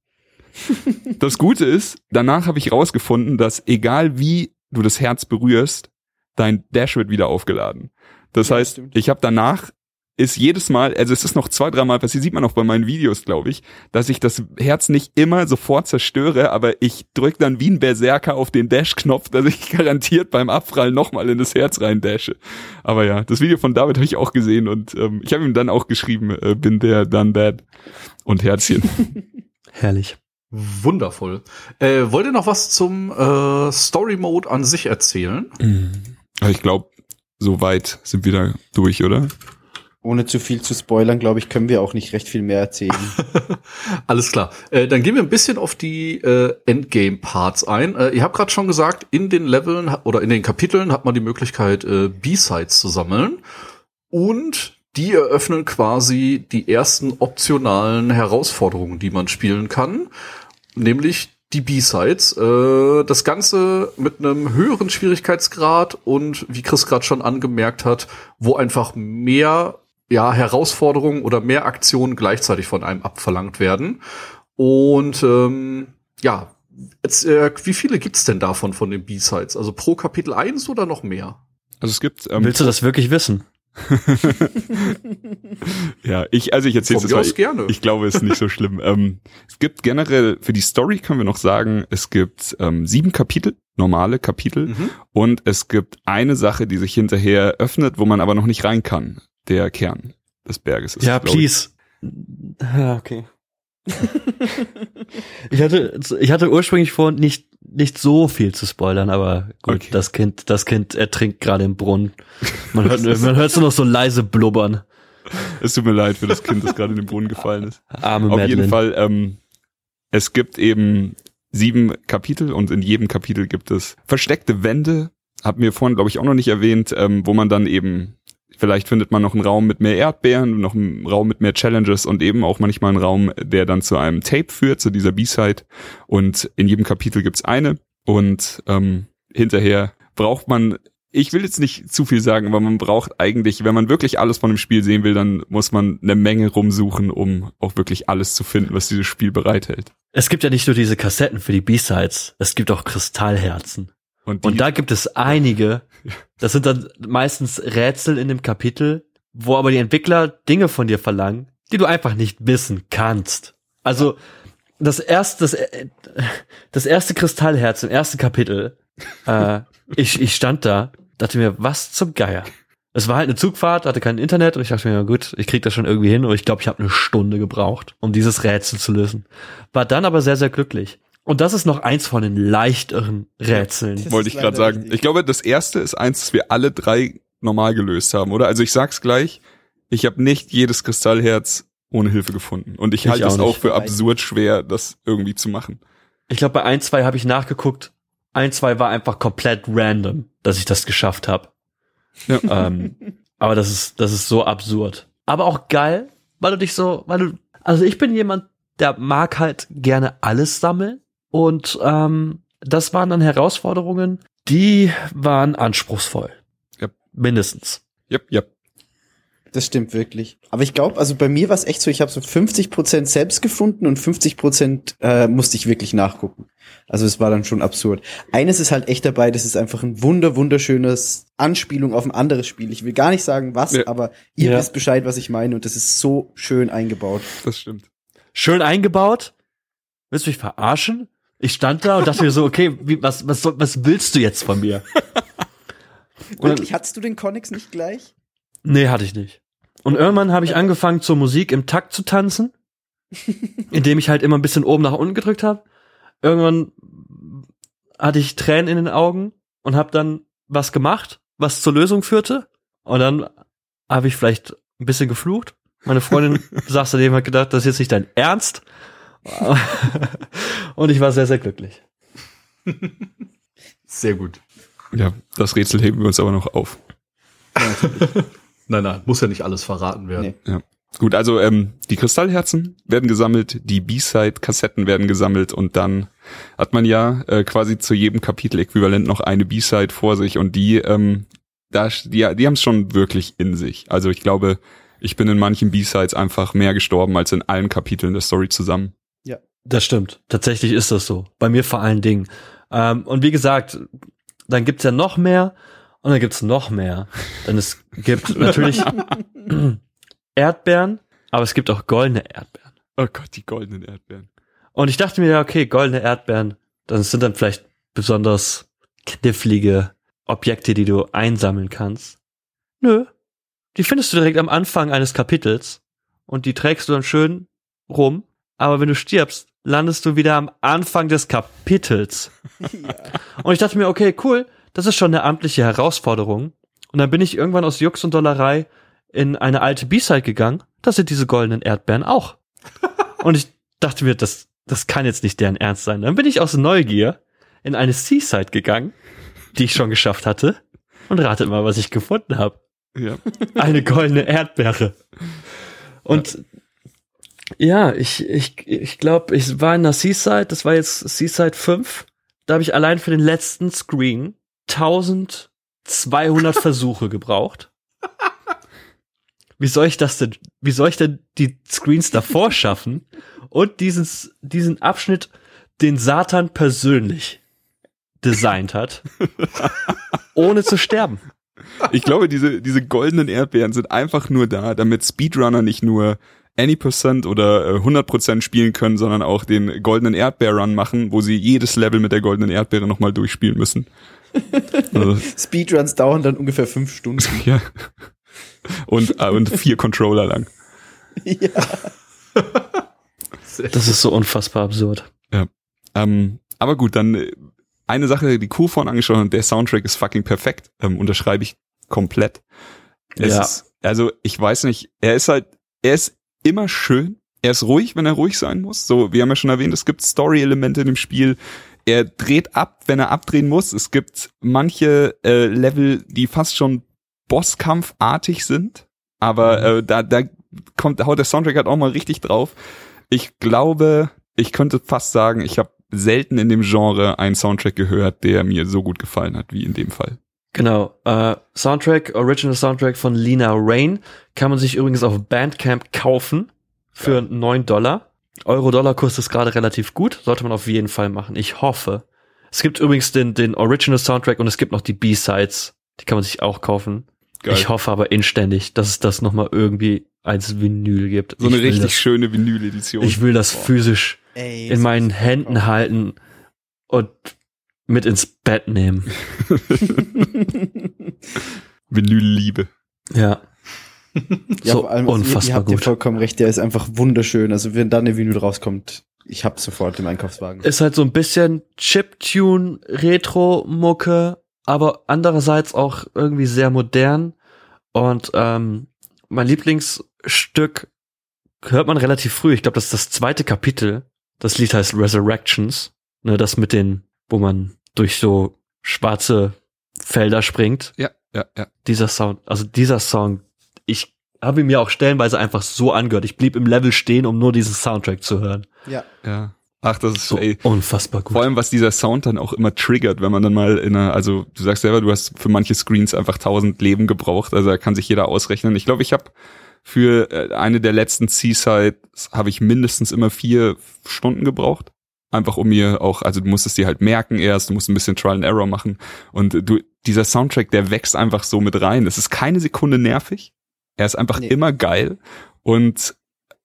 Das Gute ist, danach habe ich rausgefunden, dass egal wie du das Herz berührst, dein Dash wird wieder aufgeladen. Das Ja, heißt, stimmt. ich habe danach ist jedes Mal, also es ist noch zwei, dreimal passiert, sieht man auch bei meinen Videos, glaube ich, dass ich das Herz nicht immer sofort zerstöre, aber ich drück dann wie ein Berserker auf den Dash-Knopf, dass ich garantiert beim Abprall nochmal in das Herz rein dashe. Aber ja, das Video von David habe ich auch gesehen und ähm, ich habe ihm dann auch geschrieben, äh, bin der done that und Herzchen. Herrlich. Wundervoll. Äh, wollt ihr noch was zum äh, Story Mode an sich erzählen? Aber ich glaube, so weit sind wir da durch, oder? Ohne zu viel zu spoilern, glaube ich, können wir auch nicht recht viel mehr erzählen. Alles klar. Äh, dann gehen wir ein bisschen auf die äh, Endgame-Parts ein. Äh, ihr habt gerade schon gesagt, in den Leveln oder in den Kapiteln hat man die Möglichkeit, äh, B-Sides zu sammeln. Und die eröffnen quasi die ersten optionalen Herausforderungen, die man spielen kann. Nämlich die B-Sides. Äh, das Ganze mit einem höheren Schwierigkeitsgrad und wie Chris gerade schon angemerkt hat, wo einfach mehr ja, Herausforderungen oder mehr Aktionen gleichzeitig von einem abverlangt werden. Und ähm, ja, jetzt, äh, wie viele gibt's denn davon von den B-Sides? Also pro Kapitel eins oder noch mehr? Also es gibt ähm, Willst du das wirklich wissen? ja, ich also ich erzähle es aus gerne. Ich glaube, es ist nicht so schlimm. ähm, es gibt generell für die Story können wir noch sagen, es gibt ähm, sieben Kapitel, normale Kapitel Mhm. und es gibt eine Sache, die sich hinterher öffnet, wo man aber noch nicht rein kann. Der Kern des Berges ist. ja, please. Ja, okay. ich hatte, ich hatte ursprünglich vor, nicht, nicht so viel zu spoilern, aber gut, Okay. das Kind, das Kind ertrinkt gerade im Brunnen. Man hört, man hört nur noch so leise blubbern. Es tut mir leid für das Kind, das gerade in den Brunnen gefallen ist. Arme Auf jeden Madeline. Fall, ähm, es gibt eben sieben Kapitel und in jedem Kapitel gibt es versteckte Wände. Hab mir vorhin, glaube ich, auch noch nicht erwähnt, ähm, wo man dann eben, vielleicht findet man noch einen Raum mit mehr Erdbeeren, noch einen Raum mit mehr Challenges und eben auch manchmal einen Raum, der dann zu einem Tape führt, zu dieser B-Side. Und in jedem Kapitel gibt's eine. Und ähm, hinterher braucht man ich will jetzt nicht zu viel sagen, aber man braucht eigentlich, wenn man wirklich alles von dem Spiel sehen will, dann muss man eine Menge rumsuchen, um auch wirklich alles zu finden, was dieses Spiel bereithält. Es gibt ja nicht nur diese Kassetten für die B-Sides, es gibt auch Kristallherzen. Und, Und da gibt es einige, das sind dann meistens Rätsel in dem Kapitel, wo aber die Entwickler Dinge von dir verlangen, die du einfach nicht wissen kannst. Also das erste, das, äh, das erste Kristallherz im ersten Kapitel, äh, ich, ich stand da, dachte mir, was zum Geier. Es war halt eine Zugfahrt, hatte kein Internet und ich dachte mir, ja gut, ich krieg das schon irgendwie hin und ich glaube, ich habe eine Stunde gebraucht, um dieses Rätsel zu lösen. War dann aber sehr, sehr glücklich. Und das ist noch eins von den leichteren Rätseln. Das wollte ich gerade sagen. richtig. Ich glaube, das erste ist eins, das wir alle drei normal gelöst haben, oder? Also ich sag's gleich, ich habe nicht jedes Kristallherz ohne Hilfe gefunden. Und ich, Ich halte es auch für absurd schwer, das irgendwie zu machen. Ich glaube, bei ein, zwei habe ich nachgeguckt. Ein, zwei war einfach komplett random, dass ich das geschafft habe. Ja. Ähm, aber das ist, das ist so absurd. Aber auch geil, weil du dich so, weil du, also ich bin jemand, der mag halt gerne alles sammeln. Und ähm, das waren dann Herausforderungen, die waren anspruchsvoll. Ja. Mindestens. Yep, yep. Das stimmt wirklich. Aber ich glaube, also bei mir war es echt so, ich habe so 50% selbst gefunden und 50% äh, musste ich wirklich nachgucken. Also es war dann schon absurd. Eines ist halt echt dabei, das ist einfach ein wunder, wunderschönes Anspielung auf ein anderes Spiel. Ich will gar nicht sagen was, Ja. aber ihr Ja. wisst Bescheid, was ich meine und das ist so schön eingebaut. Das stimmt. Schön eingebaut. Willst du mich verarschen? Ich stand da und dachte mir so, okay, wie, was, was, was willst du jetzt von mir? Und- Wirklich, hattest du den Connex nicht gleich? Nee, hatte ich nicht. Und irgendwann habe ich angefangen zur Musik im Takt zu tanzen, indem ich halt immer ein bisschen oben nach unten gedrückt habe. Irgendwann hatte ich Tränen in den Augen und habe dann was gemacht, was zur Lösung führte. Und dann habe ich vielleicht ein bisschen geflucht. Meine Freundin saß daneben und hat gedacht, das ist jetzt nicht dein Ernst. und ich war sehr, sehr glücklich. Sehr gut. Ja, das Rätsel heben wir uns aber noch auf. Nein, nein, muss ja nicht alles verraten werden. Nee. Gut, also ähm, die Kristallherzen werden gesammelt, die B-Side-Kassetten werden gesammelt und dann hat man ja äh, quasi zu jedem Kapitel äquivalent noch eine B-Side vor sich und die, ähm, da, die, die haben es schon wirklich in sich. Also ich glaube, ich bin in manchen B-Sides einfach mehr gestorben als in allen Kapiteln der Story zusammen. Das stimmt. Tatsächlich ist das so. Bei mir vor allen Dingen. Ähm, und wie gesagt, dann gibt's ja noch mehr und dann gibt's noch mehr. Denn es gibt natürlich Erdbeeren, aber es gibt auch goldene Erdbeeren. Oh Gott, die goldenen Erdbeeren. Und ich dachte mir, ja, okay, goldene Erdbeeren, das sind dann vielleicht besonders knifflige Objekte, die du einsammeln kannst. Nö. Die findest du direkt am Anfang eines Kapitels und die trägst du dann schön rum. Aber wenn du stirbst, landest du wieder am Anfang des Kapitels. ja. Und ich dachte mir, okay, cool, das ist schon eine amtliche Herausforderung. Und dann bin ich irgendwann aus Jux und Dollerei in eine alte B-Side gegangen. Da sind diese goldenen Erdbeeren auch. Und ich dachte mir, das, das kann jetzt nicht deren Ernst sein. Dann bin ich aus Neugier in eine C-Side gegangen, die ich schon geschafft hatte. Und ratet mal, was ich gefunden habe. Ja. Eine goldene Erdbeere. Und ja, ich, ich, ich glaube, ich war in der Seaside, das war jetzt Seaside 5. Da habe ich allein für den letzten Screen 1200 Versuche gebraucht. Wie soll ich das denn, wie soll ich denn die Screens davor schaffen und dieses, diesen Abschnitt, den Satan persönlich designt hat, ohne zu sterben? Ich glaube, diese, diese goldenen Erdbeeren sind einfach nur da, damit Speedrunner nicht nur any Percent oder äh, 100% spielen können, sondern auch den goldenen Erdbeer-Run machen, wo sie jedes Level mit der goldenen Erdbeere nochmal durchspielen müssen. also, Speedruns dauern dann ungefähr fünf Stunden. ja. Und, äh, und vier Controller lang. ja. Das ist so unfassbar absurd. Ähm, aber gut, dann äh, eine Sache, die Kuh vorhin angeschaut hat, der Soundtrack ist fucking perfekt. Ähm, unterschreibe ich komplett. Es Ja. ist, also ich weiß nicht, er ist halt, er ist immer schön, Er ist ruhig, wenn er ruhig sein muss. So, wir haben ja schon erwähnt, es gibt Story-Elemente in dem Spiel. Er dreht ab, wenn er abdrehen muss. Es gibt manche äh, Level, die fast schon Bosskampfartig sind. Aber Mhm. äh, da, da kommt, haut der Soundtrack halt auch mal richtig drauf. Ich glaube, ich könnte fast sagen, ich habe selten in dem Genre einen Soundtrack gehört, der mir so gut gefallen hat wie in dem Fall. Genau. Äh, Soundtrack, Original Soundtrack von Lina Rain kann man sich übrigens auf Bandcamp kaufen für 9 Dollar. Euro-Dollar-Kurs ist gerade relativ gut, sollte man auf jeden Fall machen. Ich hoffe. Es gibt übrigens den, den Original Soundtrack und es gibt noch die B-Sides. Die kann man sich auch kaufen. Geil. Ich hoffe aber inständig, dass es das nochmal irgendwie als Vinyl gibt. so eine richtig das, schöne Vinyl-Edition. Ich will das Boah. physisch Ey, in meinen Händen halten und mit ins Bett nehmen. Vinyl-Liebe. Ja. Ja, so allem, also ihr, ihr unfassbar habt ja gut. vollkommen recht, der ist einfach wunderschön. Also wenn da eine Vinyl rauskommt, ich hab's sofort im Einkaufswagen. Ist halt so ein bisschen Chiptune, Retro-Mucke, aber andererseits auch irgendwie sehr modern. Und ähm, mein Lieblingsstück hört man relativ früh. Ich glaube, das ist das zweite Kapitel. Das Lied heißt Resurrections. Ne, das mit den, wo man durch so schwarze Felder springt. Ja, ja, ja. Dieser Sound, also dieser Song, ich habe ihn mir auch stellenweise einfach so angehört. Ich blieb im Level stehen, um nur diesen Soundtrack zu hören. Ja. Ja. Ach, das ist So ey, unfassbar gut. Vor allem, was dieser Sound dann auch immer triggert, wenn man dann mal in einer, also du sagst selber, du hast für manche Screens einfach tausend Leben gebraucht, also da kann sich jeder ausrechnen. Ich glaube, ich habe für äh, eine der letzten Seasides habe ich mindestens immer vier Stunden gebraucht. Einfach um mir auch, also du musstest dir halt merken erst, du musst ein bisschen Trial and Error machen. Und du, dieser Soundtrack, der wächst einfach so mit rein. Es ist keine Sekunde nervig. Er ist einfach Nee. immer geil. Und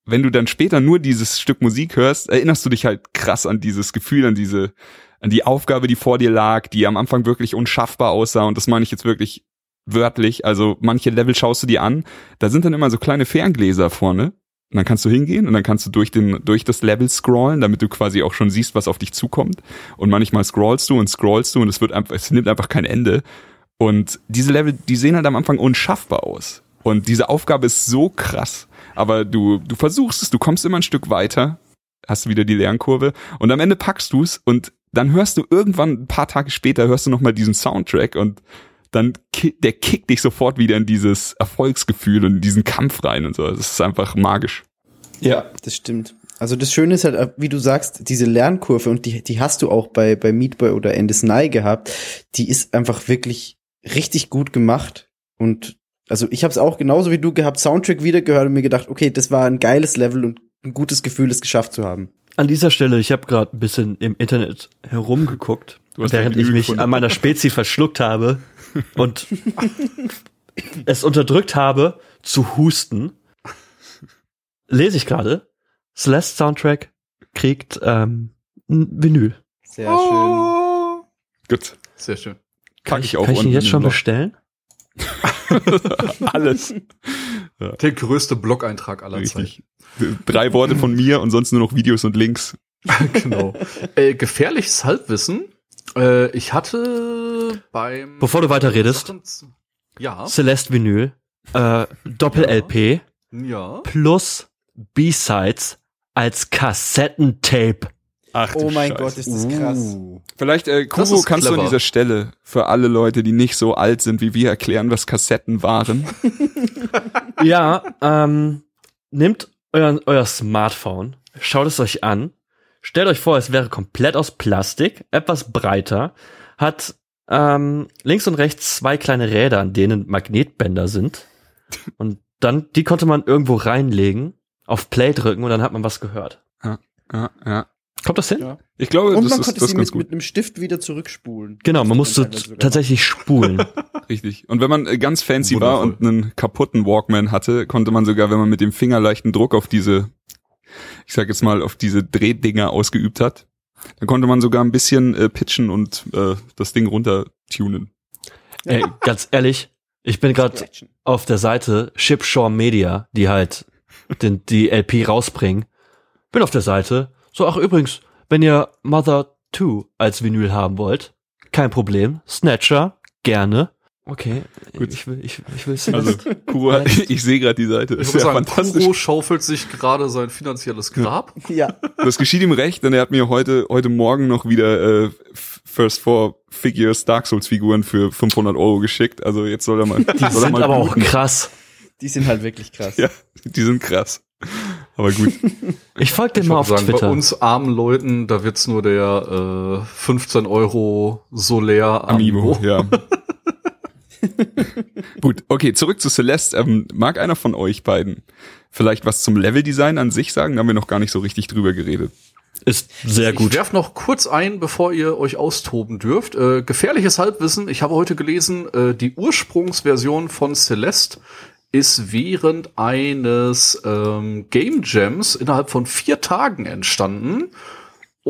wenn du dann später nur dieses Stück Musik hörst, erinnerst du dich halt krass an dieses Gefühl, an diese, an die Aufgabe, die vor dir lag, die am Anfang wirklich unschaffbar aussah. Und das meine ich jetzt wirklich wörtlich. Also manche Level schaust du dir an, da sind dann immer so kleine Ferngläser vorne. Und dann kannst du hingehen und dann kannst du durch den, durch das Level scrollen, damit du quasi auch schon siehst, was auf dich zukommt. Und manchmal scrollst du und scrollst du und es wird einfach, es nimmt einfach kein Ende. Und diese Level, die sehen halt am Anfang unschaffbar aus. Und diese Aufgabe ist so krass. Aber du, du versuchst es, du kommst immer ein Stück weiter, hast wieder die Lernkurve und am Ende packst du es und dann hörst du irgendwann ein paar Tage später hörst du noch mal diesen Soundtrack und dann ki der kickt dich sofort wieder in dieses Erfolgsgefühl und in diesen Kampf rein und so. Das ist einfach magisch. Ja, das stimmt. Also das Schöne ist halt, wie du sagst, diese Lernkurve und die, die hast du auch bei, bei Meat Boy oder Endless Nye gehabt, die ist einfach wirklich richtig gut gemacht und also ich habe es auch genauso wie du gehabt, Soundtrack wieder gehört und mir gedacht, okay, das war ein geiles Level und ein gutes Gefühl, es geschafft zu haben. An dieser Stelle, ich habe gerade ein bisschen im Internet herumgeguckt, während ich mich gefunden. an meiner Spezi verschluckt habe und es unterdrückt habe zu husten, lese ich gerade, Celeste Soundtrack kriegt ähm, ein Vinyl. Sehr schön. Gut. Sehr schön. Kann Pack ich, ich auch kann ich ihn jetzt schon noch. bestellen? Alles. Der größte Blog-Eintrag aller Richtig. Drei Worte von mir und sonst nur noch Videos und Links. Zeiten. genau. Äh, gefährliches Halbwissen. Äh, ich hatte beim Bevor du weiterredest. Ja. Celeste Vinyl, äh, Doppel-LP Ja. plus B-Sides als Kassettentape. Ach, Oh mein Gott, ist das krass. Vielleicht, äh, Kubo, kannst du an clever. dieser Stelle für alle Leute, die nicht so alt sind wie wir, erklären, was Kassetten waren? Ja, ähm, nehmt euer, euer Smartphone, schaut es euch an, stellt euch vor, es wäre komplett aus Plastik, etwas breiter, hat ähm, links und rechts zwei kleine Räder, an denen Magnetbänder sind. Und dann, die konnte man irgendwo reinlegen, auf Play drücken und dann hat man was gehört. ja, ja. Kommt das hin? Ja. Ich glaube, Und das man ist, konnte das ist sie ganz mit, gut. mit einem Stift wieder zurückspulen. Genau, man musste tatsächlich spulen. Richtig. Und wenn man äh, ganz fancy war Wundervoll. und einen kaputten Walkman hatte, konnte man sogar, wenn man mit dem Finger leichten Druck auf diese, ich sag jetzt mal, auf diese Drehdinger ausgeübt hat, dann konnte man sogar ein bisschen äh, pitchen und äh, das Ding runtertunen. Ey, ganz ehrlich, ich bin gerade auf der Seite Shipshore Media, die halt den, die LP rausbringen. Bin auf der Seite. So, ach übrigens, wenn ihr Mother 2 als Vinyl haben wollt, kein Problem. Snatcher, gerne. Okay, Gut. ich will, ich, ich will Also Celeste. Kuro, hat- ich sehe gerade die Seite. Ich Ist ja sagen, fantastisch. Kuro schaufelt sich gerade sein finanzielles Grab. Ja. Das geschieht ihm recht, denn er hat mir heute heute Morgen noch wieder äh, First Four Figures Dark Souls Figuren für 500 Euro geschickt. Also jetzt soll er mal, Die soll er sind mal aber auch krass. Die sind halt wirklich krass. Ja, die sind krass. Aber gut. Ich folge dem Ich mal auf sagen, Twitter. bei uns armen Leuten, da wird's nur der äh, 15 Euro Solar Amiibo, Amiibo. ja. Gut, okay, zurück zu Celeste. Ähm, mag einer von euch beiden vielleicht was zum Leveldesign an sich sagen? Da haben wir noch gar nicht so richtig drüber geredet. Ist sehr Ich gut. werf noch kurz ein, bevor ihr euch austoben dürft. Äh, gefährliches Halbwissen. Ich habe heute gelesen, äh, die Ursprungsversion von Celeste ist während eines ähm, Game Jams innerhalb von vier Tagen entstanden.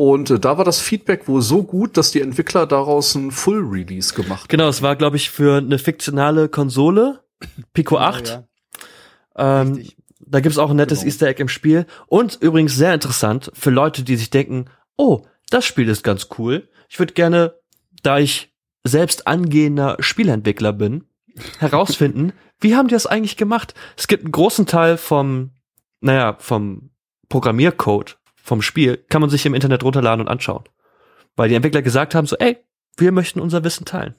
Und äh, da war das Feedback wohl so gut, dass die Entwickler daraus ein Full Release gemacht haben. Genau, es war, glaube ich, für eine fiktionale Konsole, Pico 8. Ja, ähm, richtig. da gibt's auch ein nettes Genau. Easter Egg im Spiel. Und übrigens sehr interessant für Leute, die sich denken, oh, das Spiel ist ganz cool. Ich würde gerne, da ich selbst angehender Spielentwickler bin, herausfinden, wie haben die das eigentlich gemacht? Es gibt einen großen Teil vom, naja, vom Programmiercode vom Spiel, kann man sich im Internet runterladen und anschauen. Weil die Entwickler gesagt haben, so, ey, wir möchten unser Wissen teilen.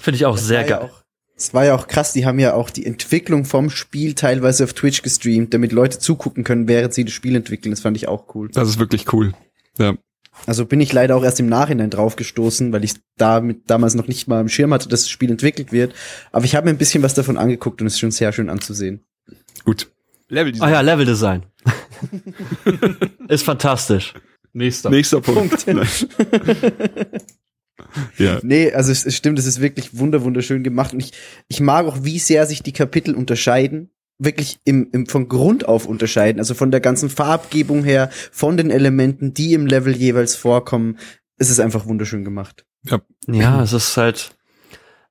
Finde ich auch Das sehr geil. auch- Es war ja auch krass, die haben ja auch die Entwicklung vom Spiel teilweise auf Twitch gestreamt, damit Leute zugucken können, während sie das Spiel entwickeln. Das fand ich auch cool. Das ist wirklich cool. Ja. Also bin ich leider auch erst im Nachhinein drauf gestoßen, weil ich damit damals noch nicht mal im Schirm hatte, dass das Spiel entwickelt wird. Aber ich habe mir ein bisschen was davon angeguckt und es ist schon sehr schön anzusehen. Gut. Leveldesign. Ah ja, Leveldesign. ist fantastisch. Nächster. Nächster Punkt. Ja. Nee, also es, es stimmt, es ist wirklich wunder wunderschön gemacht und ich, ich mag auch, wie sehr sich die Kapitel unterscheiden. Wirklich im, im, von Grund auf unterscheiden, also von der ganzen Farbgebung her, von den Elementen, die im Level jeweils vorkommen. Es ist einfach wunderschön gemacht. Ja, es ist halt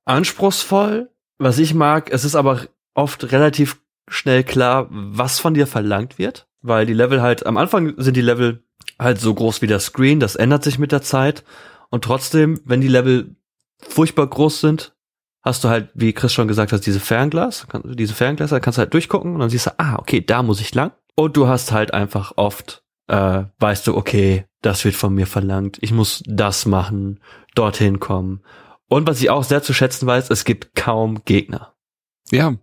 anspruchsvoll. Was ich mag, es ist aber oft relativ schnell klar, was von dir verlangt wird, weil die Level halt, am Anfang sind die Level halt so groß wie der Screen, das ändert sich mit der Zeit. Und trotzdem, wenn die Level furchtbar groß sind, hast du halt, wie Chris schon gesagt hat, diese Fernglas, diese Ferngläser, da kannst du halt durchgucken und dann siehst du, ah, okay, da muss ich lang. Und du hast halt einfach oft, äh, weißt du, okay, das wird von mir verlangt, ich muss das machen, dorthin kommen. Und was ich auch sehr zu schätzen weiß, es gibt kaum Gegner. Ja,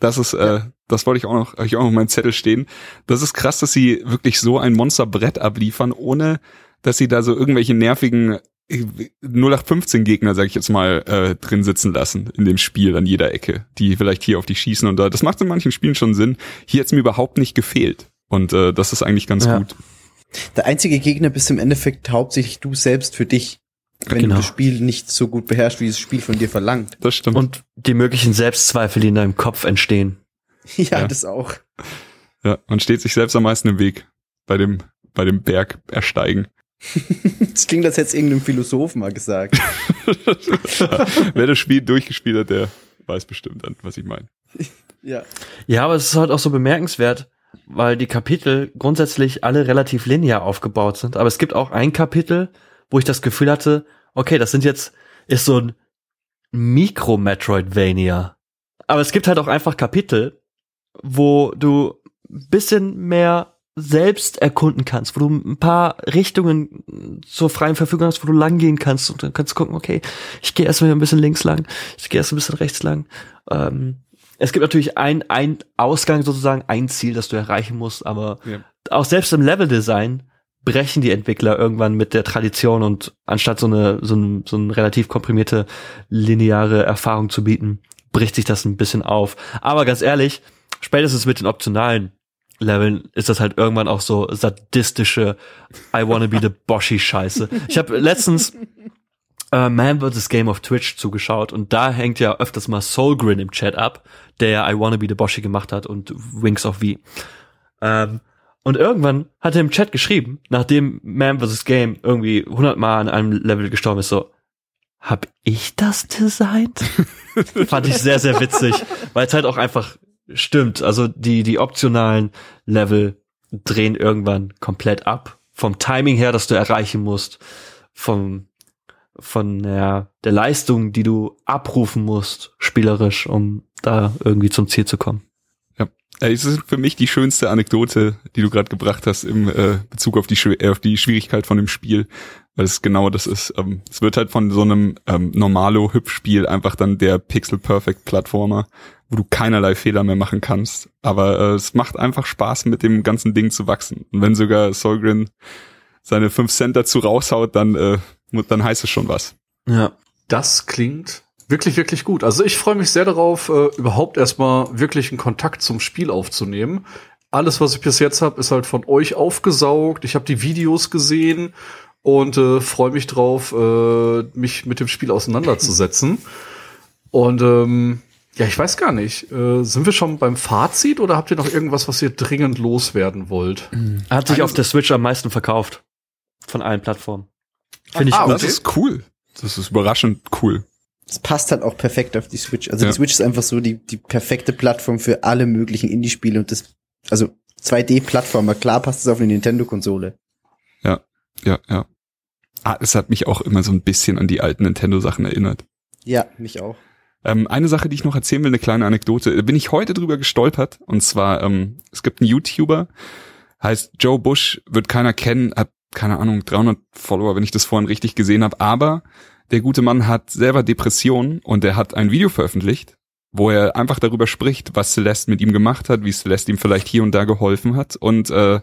das ist, äh, das wollte ich auch noch, hab ich auch noch auf meinem Zettel stehen. Das ist krass, dass sie wirklich so ein Monsterbrett abliefern, ohne dass sie da so irgendwelche nervigen äh, 0815 Gegner, sag ich jetzt mal, äh, drin sitzen lassen in dem Spiel an jeder Ecke, die vielleicht hier auf dich schießen und da. Das macht in manchen Spielen schon Sinn. Hier hat's mir überhaupt nicht gefehlt. Und äh, das ist eigentlich ganz Ja. gut. Der einzige Gegner bist im Endeffekt hauptsächlich du selbst für dich, wenn Genau. du das Spiel nicht so gut beherrschst, wie das Spiel von dir verlangt. Das stimmt. Und die möglichen Selbstzweifel, die in deinem Kopf entstehen. Ja, Ja. das auch. ja, man steht sich selbst am meisten im Weg bei dem, bei dem Berg ersteigen. Das klingt, als hätte es irgendein Philosoph mal gesagt. Wer das Spiel durchgespielt hat, der weiß bestimmt dann, was ich meine. ja. Ja, aber es ist halt auch so bemerkenswert, weil die Kapitel grundsätzlich alle relativ linear aufgebaut sind. Aber es gibt auch ein Kapitel, wo ich das Gefühl hatte, okay, das sind jetzt, ist so ein Mikro-Metroidvania. Aber es gibt halt auch einfach Kapitel, wo du ein bisschen mehr selbst erkunden kannst, wo du ein paar Richtungen zur freien Verfügung hast, wo du lang gehen kannst und dann kannst du gucken, okay, ich gehe erstmal ein bisschen links lang, ich gehe erst ein bisschen rechts lang. Ähm, es gibt natürlich ein, ein Ausgang sozusagen, ein Ziel, das du erreichen musst, aber Ja. auch selbst im Leveldesign brechen die Entwickler irgendwann mit der Tradition und anstatt so eine, so, ein, so eine relativ komprimierte lineare Erfahrung zu bieten, bricht sich das ein bisschen auf. Aber ganz ehrlich, spätestens mit den optionalen Leveln ist das halt irgendwann auch so sadistische I wanna be the Boshi Scheiße. Ich habe letztens äh, Man vs. Game of Twitch zugeschaut und da hängt ja öfters mal Soulgrin im Chat ab, der ja I wanna be the Boshi gemacht hat und Wings of V. Ähm, und irgendwann hat er im Chat geschrieben, nachdem Man vs. Game irgendwie 100 Mal an einem Level gestorben ist, so, hab ich das designt? Fand ich sehr, sehr witzig, weil es halt auch einfach stimmt. Also die, die optionalen Level drehen irgendwann komplett ab. Vom Timing her, das du erreichen musst, vom, von ja, der Leistung, die du abrufen musst, spielerisch, um da irgendwie zum Ziel zu kommen. Ja, Äh, es ist für mich die schönste Anekdote, die du gerade gebracht hast im äh, Bezug auf die, äh, auf die Schwierigkeit von dem Spiel. Weil es genau das ist. Ähm, es wird halt von so einem ähm, Normalo-Hüpfspiel einfach dann der Pixel-Perfect-Plattformer, wo du keinerlei Fehler mehr machen kannst. Aber äh, es macht einfach Spaß, mit dem ganzen Ding zu wachsen. Und wenn sogar Solgren seine 5 Cent dazu raushaut, dann, äh, dann heißt es schon was. Ja. Das klingt wirklich, wirklich gut. Also ich freue mich sehr darauf, äh, überhaupt erstmal wirklich einen Kontakt zum Spiel aufzunehmen. Alles, was ich bis jetzt habe, ist halt von euch aufgesaugt. Ich habe die Videos gesehen und äh, freue mich drauf, äh, mich mit dem Spiel auseinanderzusetzen. und ähm, ja, ich weiß gar nicht. Äh, sind wir schon beim Fazit oder habt ihr noch irgendwas, was ihr dringend loswerden wollt? Er hat sich Eine auf der Switch am meisten verkauft. Von allen Plattformen. Finde ich Ah, gut. Das ist cool. Das ist überraschend cool. Es passt halt auch perfekt auf die Switch. Also Ja. die Switch ist einfach so die, die perfekte Plattform für alle möglichen Indie-Spiele und das, also 2D-Plattformer, klar passt es auf eine Nintendo-Konsole. Ja, ja. Ah, es hat mich auch immer so ein bisschen an die alten Nintendo-Sachen erinnert. Ja, mich auch. Ähm, eine Sache, die ich noch erzählen will, eine kleine Anekdote. Bin ich heute drüber gestolpert. Und zwar, ähm, es gibt einen YouTuber, heißt Joe Bush, wird keiner kennen, hat, keine Ahnung, 300 Follower, wenn ich das vorhin richtig gesehen habe. Aber der gute Mann hat selber Depressionen und er hat ein Video veröffentlicht, wo er einfach darüber spricht, was Celeste mit ihm gemacht hat, wie Celeste ihm vielleicht hier und da geholfen hat. Und äh,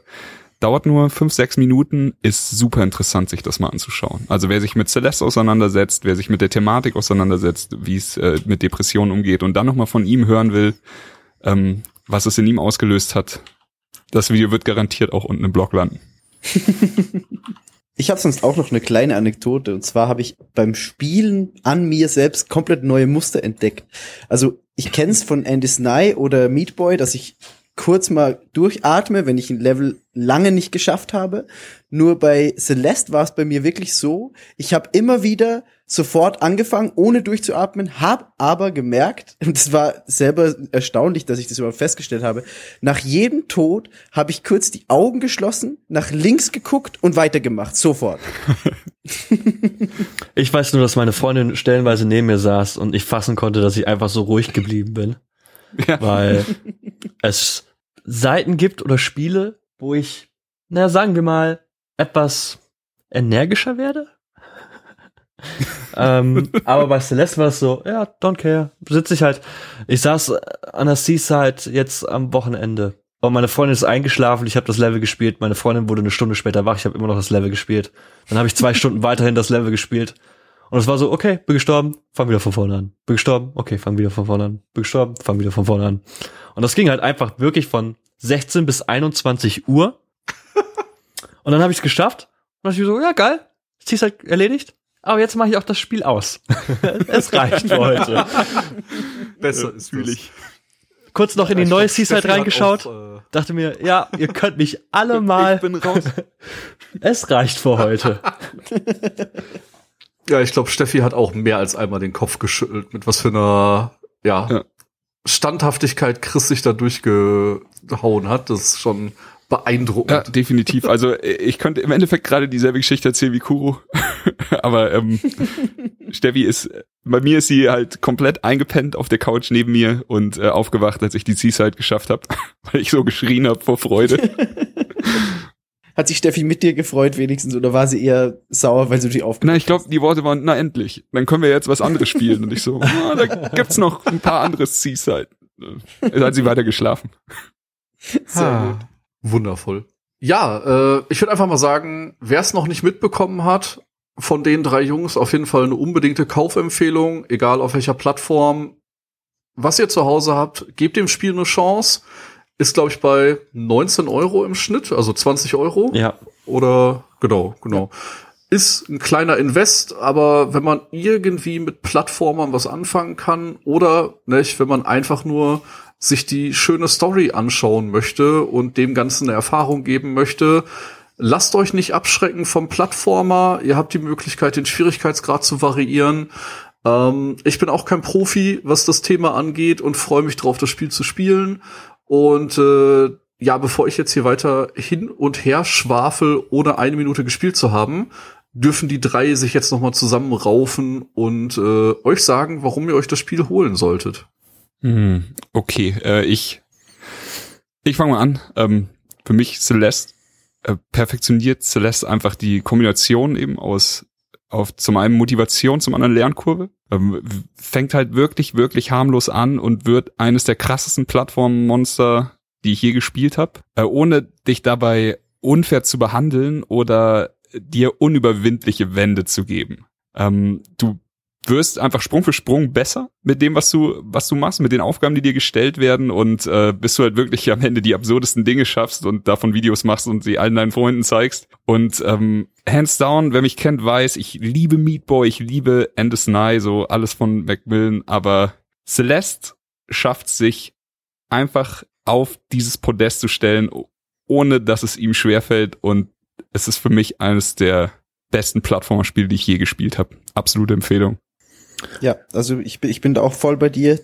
dauert nur fünf, sechs Minuten, ist super interessant, sich das mal anzuschauen. Also wer sich mit Celeste auseinandersetzt, wer sich mit der Thematik auseinandersetzt, wie es äh, mit Depressionen umgeht und dann nochmal von ihm hören will, ähm, was es in ihm ausgelöst hat, das Video wird garantiert auch unten im Blog landen. Ich habe sonst auch noch eine kleine Anekdote. Und zwar habe ich beim Spielen an mir selbst komplett neue Muster entdeckt. Also ich kenne es von Andy Sny oder Meat Boy, dass ich kurz mal durchatme, wenn ich ein Level lange nicht geschafft habe. Nur bei Celeste war es bei mir wirklich so, ich habe immer wieder sofort angefangen, ohne durchzuatmen, habe aber gemerkt, und das war selber erstaunlich, dass ich das überhaupt festgestellt habe, nach jedem Tod habe ich kurz die Augen geschlossen, nach links geguckt und weitergemacht, sofort. Ich weiß nur, dass meine Freundin stellenweise neben mir saß und ich fassen konnte, dass ich einfach so ruhig geblieben bin. Ja. Weil es Seiten gibt oder Spiele, wo ich, naja, sagen wir mal, etwas energischer werde. ähm, aber bei Celeste war es so, ja, don't care. Sitze ich halt, ich saß an der Seaside jetzt am Wochenende. Und meine Freundin ist eingeschlafen, ich habe das Level gespielt. Meine Freundin wurde eine Stunde später wach, ich habe immer noch das Level gespielt. Dann habe ich zwei Stunden weiterhin das Level gespielt. Und es war so, okay, bin gestorben, fang wieder von vorne an. Bin gestorben, okay, fang wieder von vorne an. Bin gestorben, fang wieder von vorne an. Und das ging halt einfach wirklich von 16 bis 21 Uhr. Und dann habe ich es geschafft. Und dann ich so, ja geil, Ziel ist halt erledigt. Aber jetzt mache ich auch das Spiel aus. es reicht für heute. Besser ist Natürlich. Kurz noch in die Ich neue Seaside reingeschaut. auch, äh, Dachte mir, ja, ihr könnt mich alle mal. Ich bin raus. Es reicht für heute. Ja, ich glaube, Steffi hat auch mehr als einmal den Kopf geschüttelt, mit was für einer ja, Ja. Standhaftigkeit Chris sich da durchgehauen hat. Das ist schon Ja, beeindruckend. definitiv. Also ich könnte im Endeffekt gerade dieselbe Geschichte erzählen wie Kuro. Aber ähm, Steffi ist, bei mir ist sie halt komplett eingepennt auf der Couch neben mir und äh, aufgewacht, als ich die Seaside geschafft habe, weil ich so geschrien habe vor Freude. Hat sich Steffi mit dir gefreut wenigstens oder war sie eher sauer, weil du die aufgehört Na, ich glaube, die Worte waren, na endlich, dann können wir jetzt was anderes spielen. Und ich so, ah, da gibt's noch ein paar andere Seaside. Äh, Da hat sie weiter geschlafen. Sehr Ah, gut. Wundervoll. Ja, äh, ich würde einfach mal sagen, wer es noch nicht mitbekommen hat, von den drei Jungs auf jeden Fall eine unbedingte Kaufempfehlung, egal auf welcher Plattform. Was ihr zu Hause habt, gebt dem Spiel eine Chance. Ist, glaube ich, bei 19 Euro im Schnitt, also 20 Euro. Ja. Oder genau, genau. Ist ein kleiner Invest, aber wenn man irgendwie mit Plattformern was anfangen kann oder nicht, wenn man einfach nur sich die schöne Story anschauen möchte und dem Ganzen eine Erfahrung geben möchte, lasst euch nicht abschrecken vom Plattformer. Ihr habt die Möglichkeit, den Schwierigkeitsgrad zu variieren. Ähm, ich bin auch kein Profi, was das Thema angeht und freue mich drauf, das Spiel zu spielen. Und äh, ja, bevor ich jetzt hier weiter hin und her schwafel, ohne eine Minute gespielt zu haben, dürfen die drei sich jetzt noch mal zusammenraufen und äh, euch sagen, warum ihr euch das Spiel holen solltet. Hm, okay, äh, ich ich fange mal an. Ähm, für mich Celeste äh, perfektioniert Celeste einfach die Kombination eben aus auf zum einen Motivation, zum anderen Lernkurve. Ähm, fängt halt wirklich, wirklich harmlos an und wird eines der krassesten Plattformmonster, die ich je gespielt habe, äh, ohne dich dabei unfair zu behandeln oder dir unüberwindliche Wände zu geben. Ähm, du wirst einfach Sprung für Sprung besser mit dem, was du, was du machst, mit den Aufgaben, die dir gestellt werden und äh, bis du halt wirklich am Ende die absurdesten Dinge schaffst und davon Videos machst und sie allen deinen Freunden zeigst. Und ähm, hands down, wer mich kennt, weiß, ich liebe Meat Boy, ich liebe Endless Nye, so alles von Macmillan, aber Celeste schafft sich einfach auf dieses Podest zu stellen, ohne dass es ihm schwerfällt und es ist für mich eines der besten Plattformerspiele, die ich je gespielt habe. Absolute Empfehlung. Ja, also ich bin, ich bin da auch voll bei dir.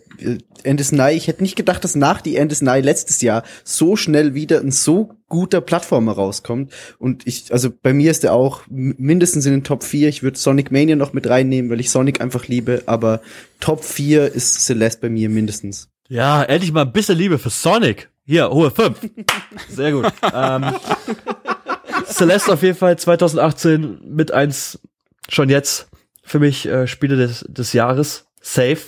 Endless Nye, ich hätte nicht gedacht, dass nach die Endless Nye letztes Jahr so schnell wieder ein so guter Plattformer rauskommt. Und ich, also bei mir ist er auch mindestens in den Top 4. Ich würde Sonic Mania noch mit reinnehmen, weil ich Sonic einfach liebe, aber Top 4 ist Celeste bei mir mindestens. Ja, endlich mal ein bisschen Liebe für Sonic. Hier, hohe 5. Sehr gut. ähm, Celeste auf jeden Fall 2018 mit eins schon jetzt für mich äh, Spiele des, des Jahres. Safe.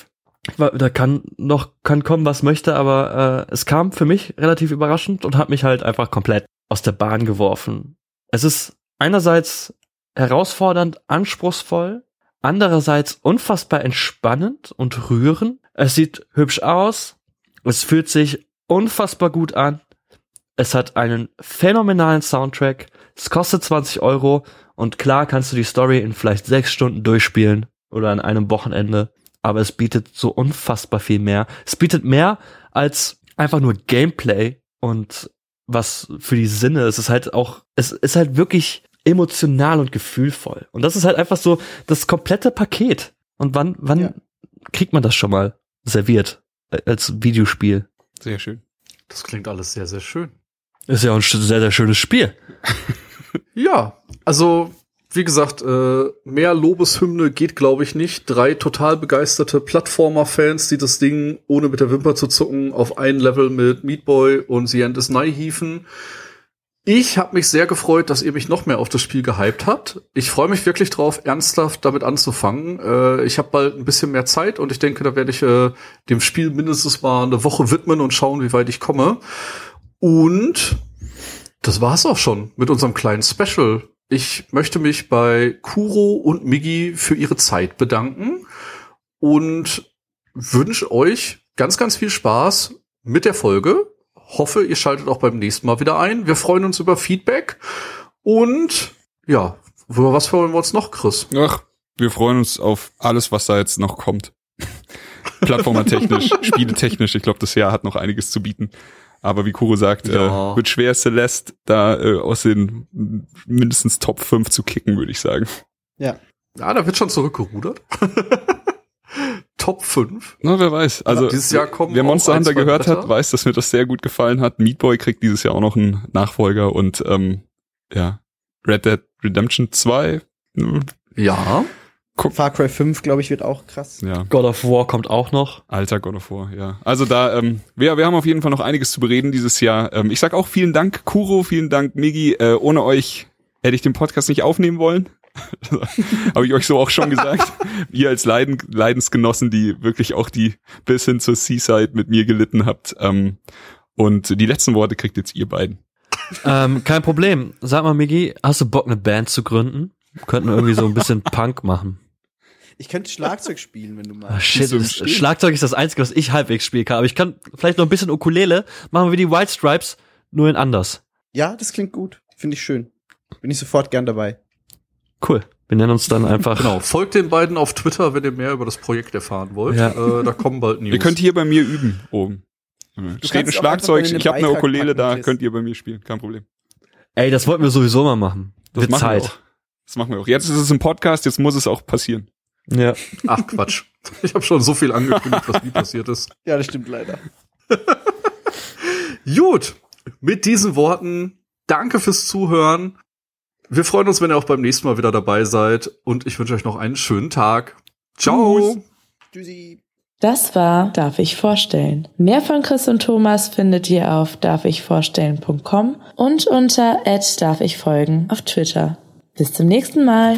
Da kann noch kann kommen, was möchte, aber äh, es kam für mich relativ überraschend und hat mich halt einfach komplett aus der Bahn geworfen. Es ist einerseits herausfordernd, anspruchsvoll, andererseits unfassbar entspannend und rührend. Es sieht hübsch aus, es fühlt sich unfassbar gut an. Es hat einen phänomenalen Soundtrack. Es kostet 20 Euro und klar kannst du die Story in vielleicht sechs Stunden durchspielen oder an einem Wochenende, aber es bietet so unfassbar viel mehr. Es bietet mehr als einfach nur Gameplay und was für die Sinne. Es ist halt auch, es ist halt wirklich emotional und gefühlvoll. Und das ist halt einfach so das komplette Paket. Und wann, wann ja. kriegt man das schon mal serviert äh, als Videospiel? Sehr schön. Das klingt alles sehr, sehr schön. Ist ja auch ein sehr, sehr schönes Spiel. Ja, also wie gesagt, äh, mehr Lobeshymne geht, glaube ich, nicht. Drei total begeisterte Plattformer-Fans, die das Ding, ohne mit der Wimper zu zucken, auf ein Level mit Meat Boy und The End is Nigh hieven. Ich habe mich sehr gefreut, dass ihr mich noch mehr auf das Spiel gehypt habt. Ich freue mich wirklich drauf, ernsthaft damit anzufangen. Äh, ich habe bald ein bisschen mehr Zeit und ich denke, da werde ich äh, dem Spiel mindestens mal eine Woche widmen und schauen, wie weit ich komme. Und das war's auch schon mit unserem kleinen Special. Ich möchte mich bei Kuro und Migi für ihre Zeit bedanken und wünsche euch ganz, ganz viel Spaß mit der Folge. Hoffe, ihr schaltet auch beim nächsten Mal wieder ein. Wir freuen uns über Feedback und ja, über was freuen wir uns noch, Chris? Ach, wir freuen uns auf alles, was da jetzt noch kommt. Plattformertechnisch, spieletechnisch. Ich glaube, das Jahr hat noch einiges zu bieten. Aber wie Kuro sagt, ja. äh, wird schwer, Celeste da äh, aus den mindestens Top 5 zu kicken, würde ich sagen. Ja. Ja, da wird schon zurückgerudert. Top 5. Na, wer weiß. Also, ja, dieses Jahr kommen wer Monster Hunter gehört Bretter. hat, weiß, dass mir das sehr gut gefallen hat. Meat Boy kriegt dieses Jahr auch noch einen Nachfolger und, ähm, ja, Red Dead Redemption 2. Ja. Guck. Far Cry 5, glaube ich, wird auch krass. Ja. God of War kommt auch noch. Alter God of War, ja. Also da, ähm, wir, wir haben auf jeden Fall noch einiges zu bereden dieses Jahr. Ähm, ich sag auch vielen Dank, Kuro, vielen Dank, Migi. Äh, ohne euch hätte ich den Podcast nicht aufnehmen wollen. Habe ich euch so auch schon gesagt. Ihr als Leiden, Leidensgenossen, die wirklich auch die bis hin zur Seaside mit mir gelitten habt. Ähm, und die letzten Worte kriegt jetzt ihr beiden. Ähm, kein Problem. Sag mal, Migi, hast du Bock, eine Band zu gründen? Könnten irgendwie so ein bisschen Punk machen. Ich könnte Schlagzeug spielen, wenn du mal. Ah, shit, ist, Schlagzeug ist das Einzige, was ich halbwegs spielen kann. Aber ich kann vielleicht noch ein bisschen Ukulele. Machen wir die White Stripes, nur in anders. Ja, das klingt gut. Finde ich schön. Bin ich sofort gern dabei. Cool. Wir nennen uns dann einfach. Genau. Folgt den beiden auf Twitter, wenn ihr mehr über das Projekt erfahren wollt. Ja. Äh, da kommen bald News. Ihr könnt hier bei mir üben oben. Du Steht ein Schlagzeug, ich habe eine Ukulele da, könnt ihr bei mir spielen, kein Problem. Ey, das wollten wir sowieso mal machen. Das Wird Zeit. Das machen wir auch. Jetzt ist es ein Podcast, jetzt muss es auch passieren. Ja. Ach Quatsch. Ich habe schon so viel angekündigt, was nie passiert ist. Ja, das stimmt leider. Gut, mit diesen Worten, danke fürs Zuhören. Wir freuen uns, wenn ihr auch beim nächsten Mal wieder dabei seid. Und ich wünsche euch noch einen schönen Tag. Ciao. Tschüssi. Das war Darf ich vorstellen. Mehr von Chris und Thomas findet ihr auf darfichvorstellen.com und unter darf ich folgen auf Twitter. Bis zum nächsten Mal.